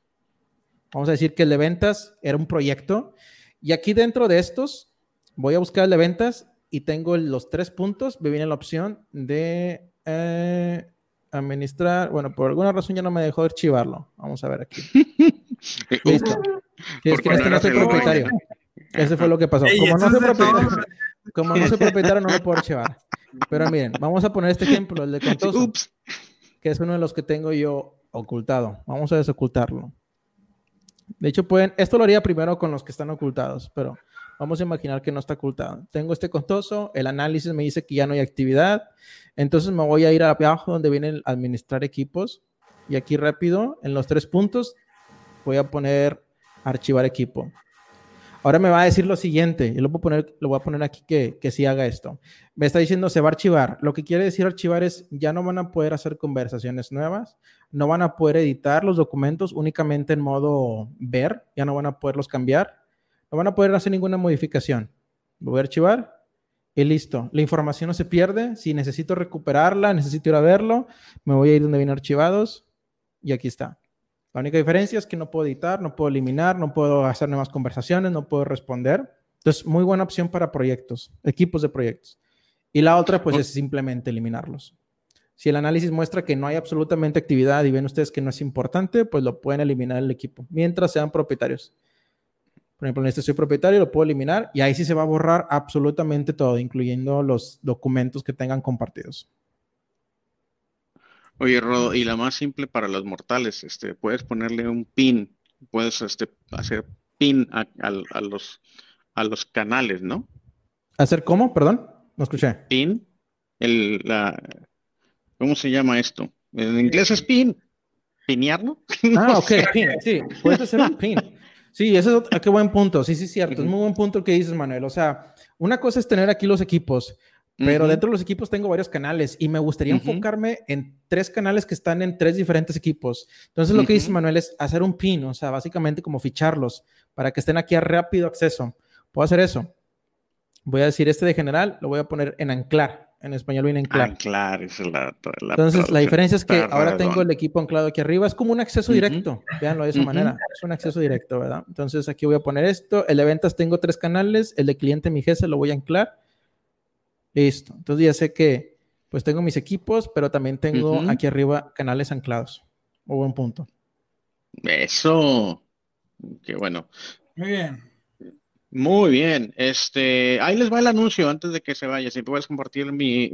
Vamos a decir que el de ventas era un proyecto. Y aquí dentro de estos, voy a buscar el de ventas y tengo los tres puntos. Me viene la opción de eh, administrar. Bueno, por alguna razón ya no me dejó archivarlo. Vamos a ver aquí. Listo. es que este no soy propietario. Ese fue lo que pasó. Como no soy propietario, como no soy propietario, no lo puedo archivar. Pero miren, vamos a poner este ejemplo, el de Contoso, que es uno de los que tengo yo ocultado. Vamos a desocultarlo. De hecho, pueden, esto lo haría primero con los que están ocultados, pero vamos a imaginar que no está ocultado. Tengo este contoso, el análisis me dice que ya no hay actividad, entonces me voy a ir abajo donde viene administrar equipos y aquí rápido, en los tres puntos, voy a poner archivar equipo. Ahora me va a decir lo siguiente, yo lo voy a poner, lo voy a poner aquí que, que sí haga esto. Me está diciendo se va a archivar. Lo que quiere decir archivar es ya no van a poder hacer conversaciones nuevas, no van a poder editar los documentos únicamente en modo ver, ya no van a poderlos cambiar, no van a poder hacer ninguna modificación. Voy a archivar y listo. La información no se pierde. Si necesito recuperarla, necesito ir a verlo, me voy a ir donde viene archivados y aquí está. La única diferencia es que no puedo editar, no puedo eliminar, no puedo hacer nuevas conversaciones, no puedo responder. Entonces, muy buena opción para proyectos, equipos de proyectos. Y la otra, pues, es simplemente eliminarlos. Si el análisis muestra que no hay absolutamente actividad y ven ustedes que no es importante, pues lo pueden eliminar el equipo, mientras sean propietarios. Por ejemplo, en este soy propietario, lo puedo eliminar y ahí sí se va a borrar absolutamente todo, incluyendo los documentos que tengan compartidos. Oye, Rodo, y la más simple para los mortales, este, puedes ponerle un pin, puedes este, hacer pin a, los, a los canales, ¿no? ¿Hacer cómo? Perdón, no escuché. Pin, el, la, ¿cómo se llama esto? En inglés es pin, pinearlo. Ah, ok, pin, sí, puedes hacer un pin. Sí, ese es otro, ah, qué buen punto. Sí, sí, cierto. Es muy buen punto el que dices, Manuel. O sea, una cosa es tener aquí los equipos, pero dentro de los equipos tengo varios canales y me gustaría enfocarme en tres canales que están en tres diferentes equipos. Entonces lo que dice Manuel es hacer un pin, o sea, básicamente como ficharlos para que estén aquí a rápido acceso. Puedo hacer eso. Voy a decir este de general, lo voy a poner en anclar. En español viene anclar. Anclar, es la, Entonces la diferencia es que ahora tengo el equipo anclado aquí arriba. Es como un acceso directo. Veanlo de esa manera. Es un acceso directo, ¿verdad? Entonces aquí voy a poner esto. El de ventas tengo tres canales. El de cliente mi jefe lo voy a anclar Listo. Entonces ya sé que pues tengo mis equipos, pero también tengo aquí arriba canales anclados. Muy buen punto. Eso. Qué bueno. Muy bien. Muy bien. Este, ahí les va el anuncio antes de que se vaya. Si puedes compartir mi,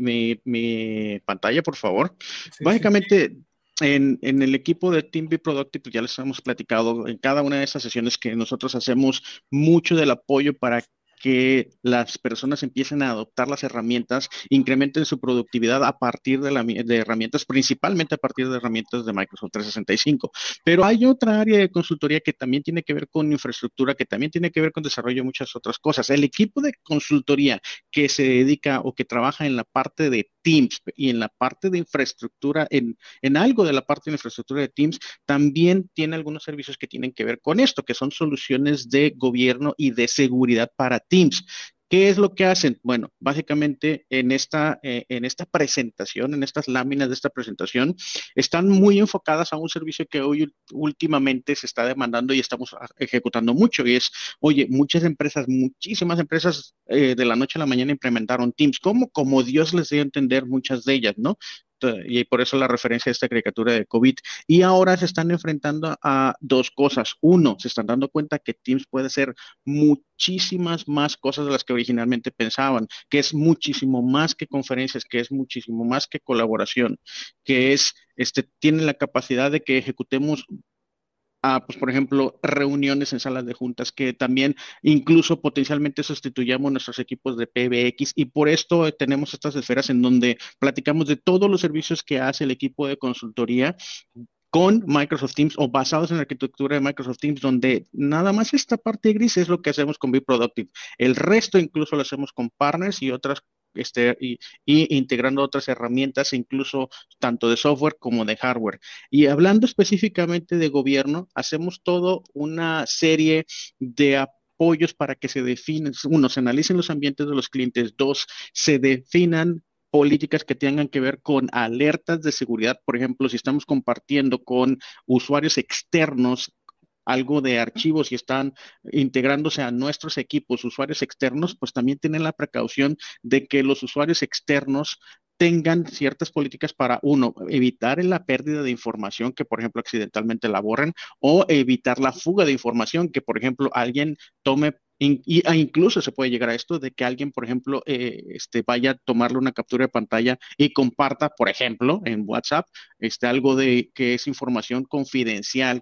mi, pantalla, por favor. Básicamente, En, en, el equipo de Team Be Productive, pues ya les hemos platicado en cada una de esas sesiones que nosotros hacemos mucho del apoyo para que las personas empiecen a adoptar las herramientas, incrementen su productividad a partir de, herramientas, principalmente a partir de herramientas de Microsoft 365. Pero hay otra área de consultoría que también tiene que ver con infraestructura, que también tiene que ver con desarrollo de muchas otras cosas. El equipo de consultoría que se dedica o que trabaja en la parte de Teams y en la parte de infraestructura, en, en algo de la parte de infraestructura de Teams, también tiene algunos servicios que tienen que ver con esto, que son soluciones de gobierno y de seguridad para Teams. ¿Qué es lo que hacen? Bueno, básicamente en esta, eh, en esta presentación, en estas láminas de esta presentación, están muy enfocadas a un servicio que hoy últimamente se está demandando y estamos ejecutando mucho. Y es, oye, muchas empresas, muchísimas empresas eh, de la noche a la mañana implementaron Teams. ¿Cómo? Como Dios les dio a entender muchas de ellas, ¿no? Y por eso la referencia a esta caricatura de COVID. Y ahora se están enfrentando a dos cosas. Uno, se están dando cuenta que Teams puede ser muchísimas más cosas de las que originalmente pensaban, que es muchísimo más que conferencias, que es muchísimo más que colaboración, que es, este, tiene la capacidad de que ejecutemos pues por ejemplo, reuniones en salas de juntas que también incluso potencialmente sustituyamos nuestros equipos de PBX y por esto tenemos estas esferas en donde platicamos de todos los servicios que hace el equipo de consultoría con Microsoft Teams o basados en la arquitectura de Microsoft Teams, donde nada más esta parte gris es lo que hacemos con Be Productive. El resto incluso lo hacemos con partners y otras este, y, integrando otras herramientas, incluso tanto de software como de hardware. Y hablando específicamente de gobierno, hacemos todo una serie de apoyos para que se definan, uno, se analicen los ambientes de los clientes, dos, se definan políticas que tengan que ver con alertas de seguridad, por ejemplo, si estamos compartiendo con usuarios externos algo de archivos y están integrándose a nuestros equipos, usuarios externos, pues también tienen la precaución de que los usuarios externos tengan ciertas políticas para, uno, evitar la pérdida de información que, por ejemplo, accidentalmente la borren o evitar la fuga de información que, por ejemplo, alguien tome y, e incluso se puede llegar a esto de que alguien, por ejemplo, eh, este, vaya a tomarle una captura de pantalla y comparta, por ejemplo, en WhatsApp, este, algo de que es información confidencial,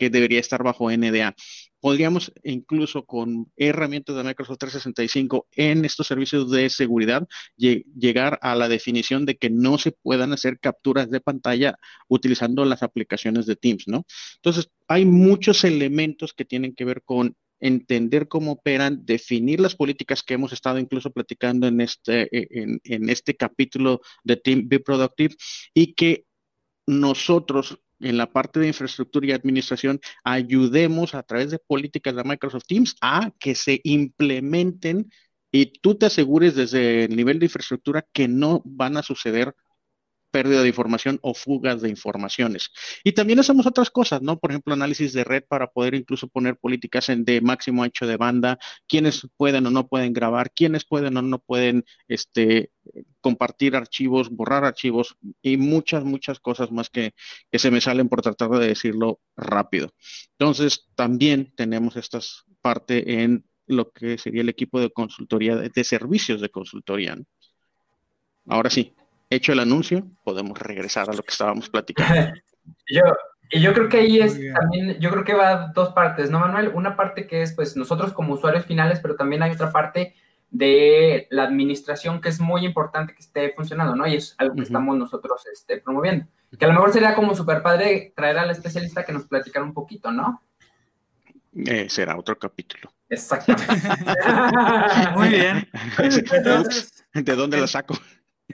que debería estar bajo NDA. Podríamos incluso con herramientas de Microsoft 365 en estos servicios de seguridad llegar a la definición de que no se puedan hacer capturas de pantalla utilizando las aplicaciones de Teams, ¿no? Entonces, hay muchos elementos que tienen que ver con entender cómo operan, definir las políticas que hemos estado incluso platicando en este, en, en este capítulo de Team Be Productive y que nosotros en la parte de infraestructura y administración, ayudemos a través de políticas de Microsoft Teams a que se implementen y tú te asegures desde el nivel de infraestructura que no van a suceder pérdida de información o fugas de informaciones. Y también hacemos otras cosas, ¿no? Por ejemplo, análisis de red para poder incluso poner políticas en de máximo ancho de banda, quiénes pueden o no pueden grabar, quiénes pueden o no pueden este, compartir archivos, borrar archivos y muchas, muchas cosas más que, que se me salen por tratar de decirlo rápido. Entonces, también tenemos esta parte en lo que sería el equipo de consultoría, de, servicios de consultoría. Ahora sí, hecho el anuncio, podemos regresar a lo que estábamos platicando. yo, y yo creo que ahí es también, yo creo que va dos partes, ¿no, Manuel? Una parte que es, pues, nosotros como usuarios finales, pero también hay otra parte de la administración que es muy importante que esté funcionando, ¿no? Y es algo que estamos nosotros este, promoviendo. Que a lo mejor sería como súper padre traer al especialista que nos platicara un poquito, ¿no? Eh, será otro capítulo. Exactamente. muy bien. Entonces, ¿De dónde lo saco?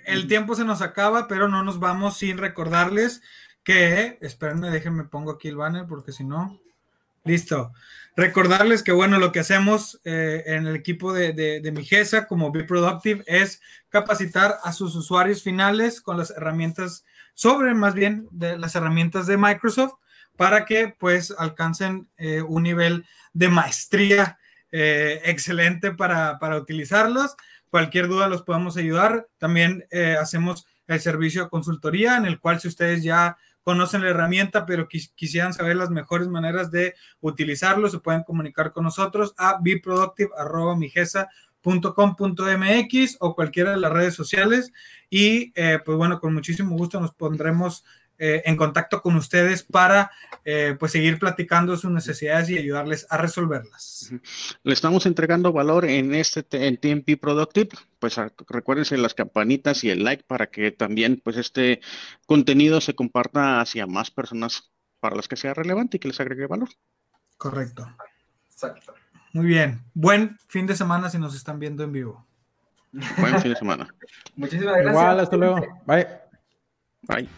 El tiempo se nos acaba, pero no nos vamos sin recordarles que, espérenme, déjenme pongo aquí el banner porque si no, listo. Recordarles que, bueno, lo que hacemos eh, en el equipo de, de, de Migesa como Be Productive es capacitar a sus usuarios finales con las herramientas, sobre más bien de las herramientas de Microsoft para que pues alcancen eh, un nivel de maestría eh, excelente para, para utilizarlos Cualquier duda los podemos ayudar. También eh, hacemos el servicio de consultoría en el cual si ustedes ya conocen la herramienta, pero quisieran saber las mejores maneras de utilizarlo, se pueden comunicar con nosotros a beproductive.migesa.com.mx o cualquiera de las redes sociales. Y eh, pues bueno, con muchísimo gusto nos pondremos eh, en contacto con ustedes para eh, pues seguir platicando sus necesidades y ayudarles a resolverlas. Le estamos entregando valor en este en TMP Productive, pues recuérdense las campanitas y el like para que también pues este contenido se comparta hacia más personas para las que sea relevante y que les agregue valor. Correcto. Exacto. Muy bien. Buen fin de semana si nos están viendo en vivo. Buen fin de semana. Muchísimas gracias. Igual, hasta luego. Bye. Bye.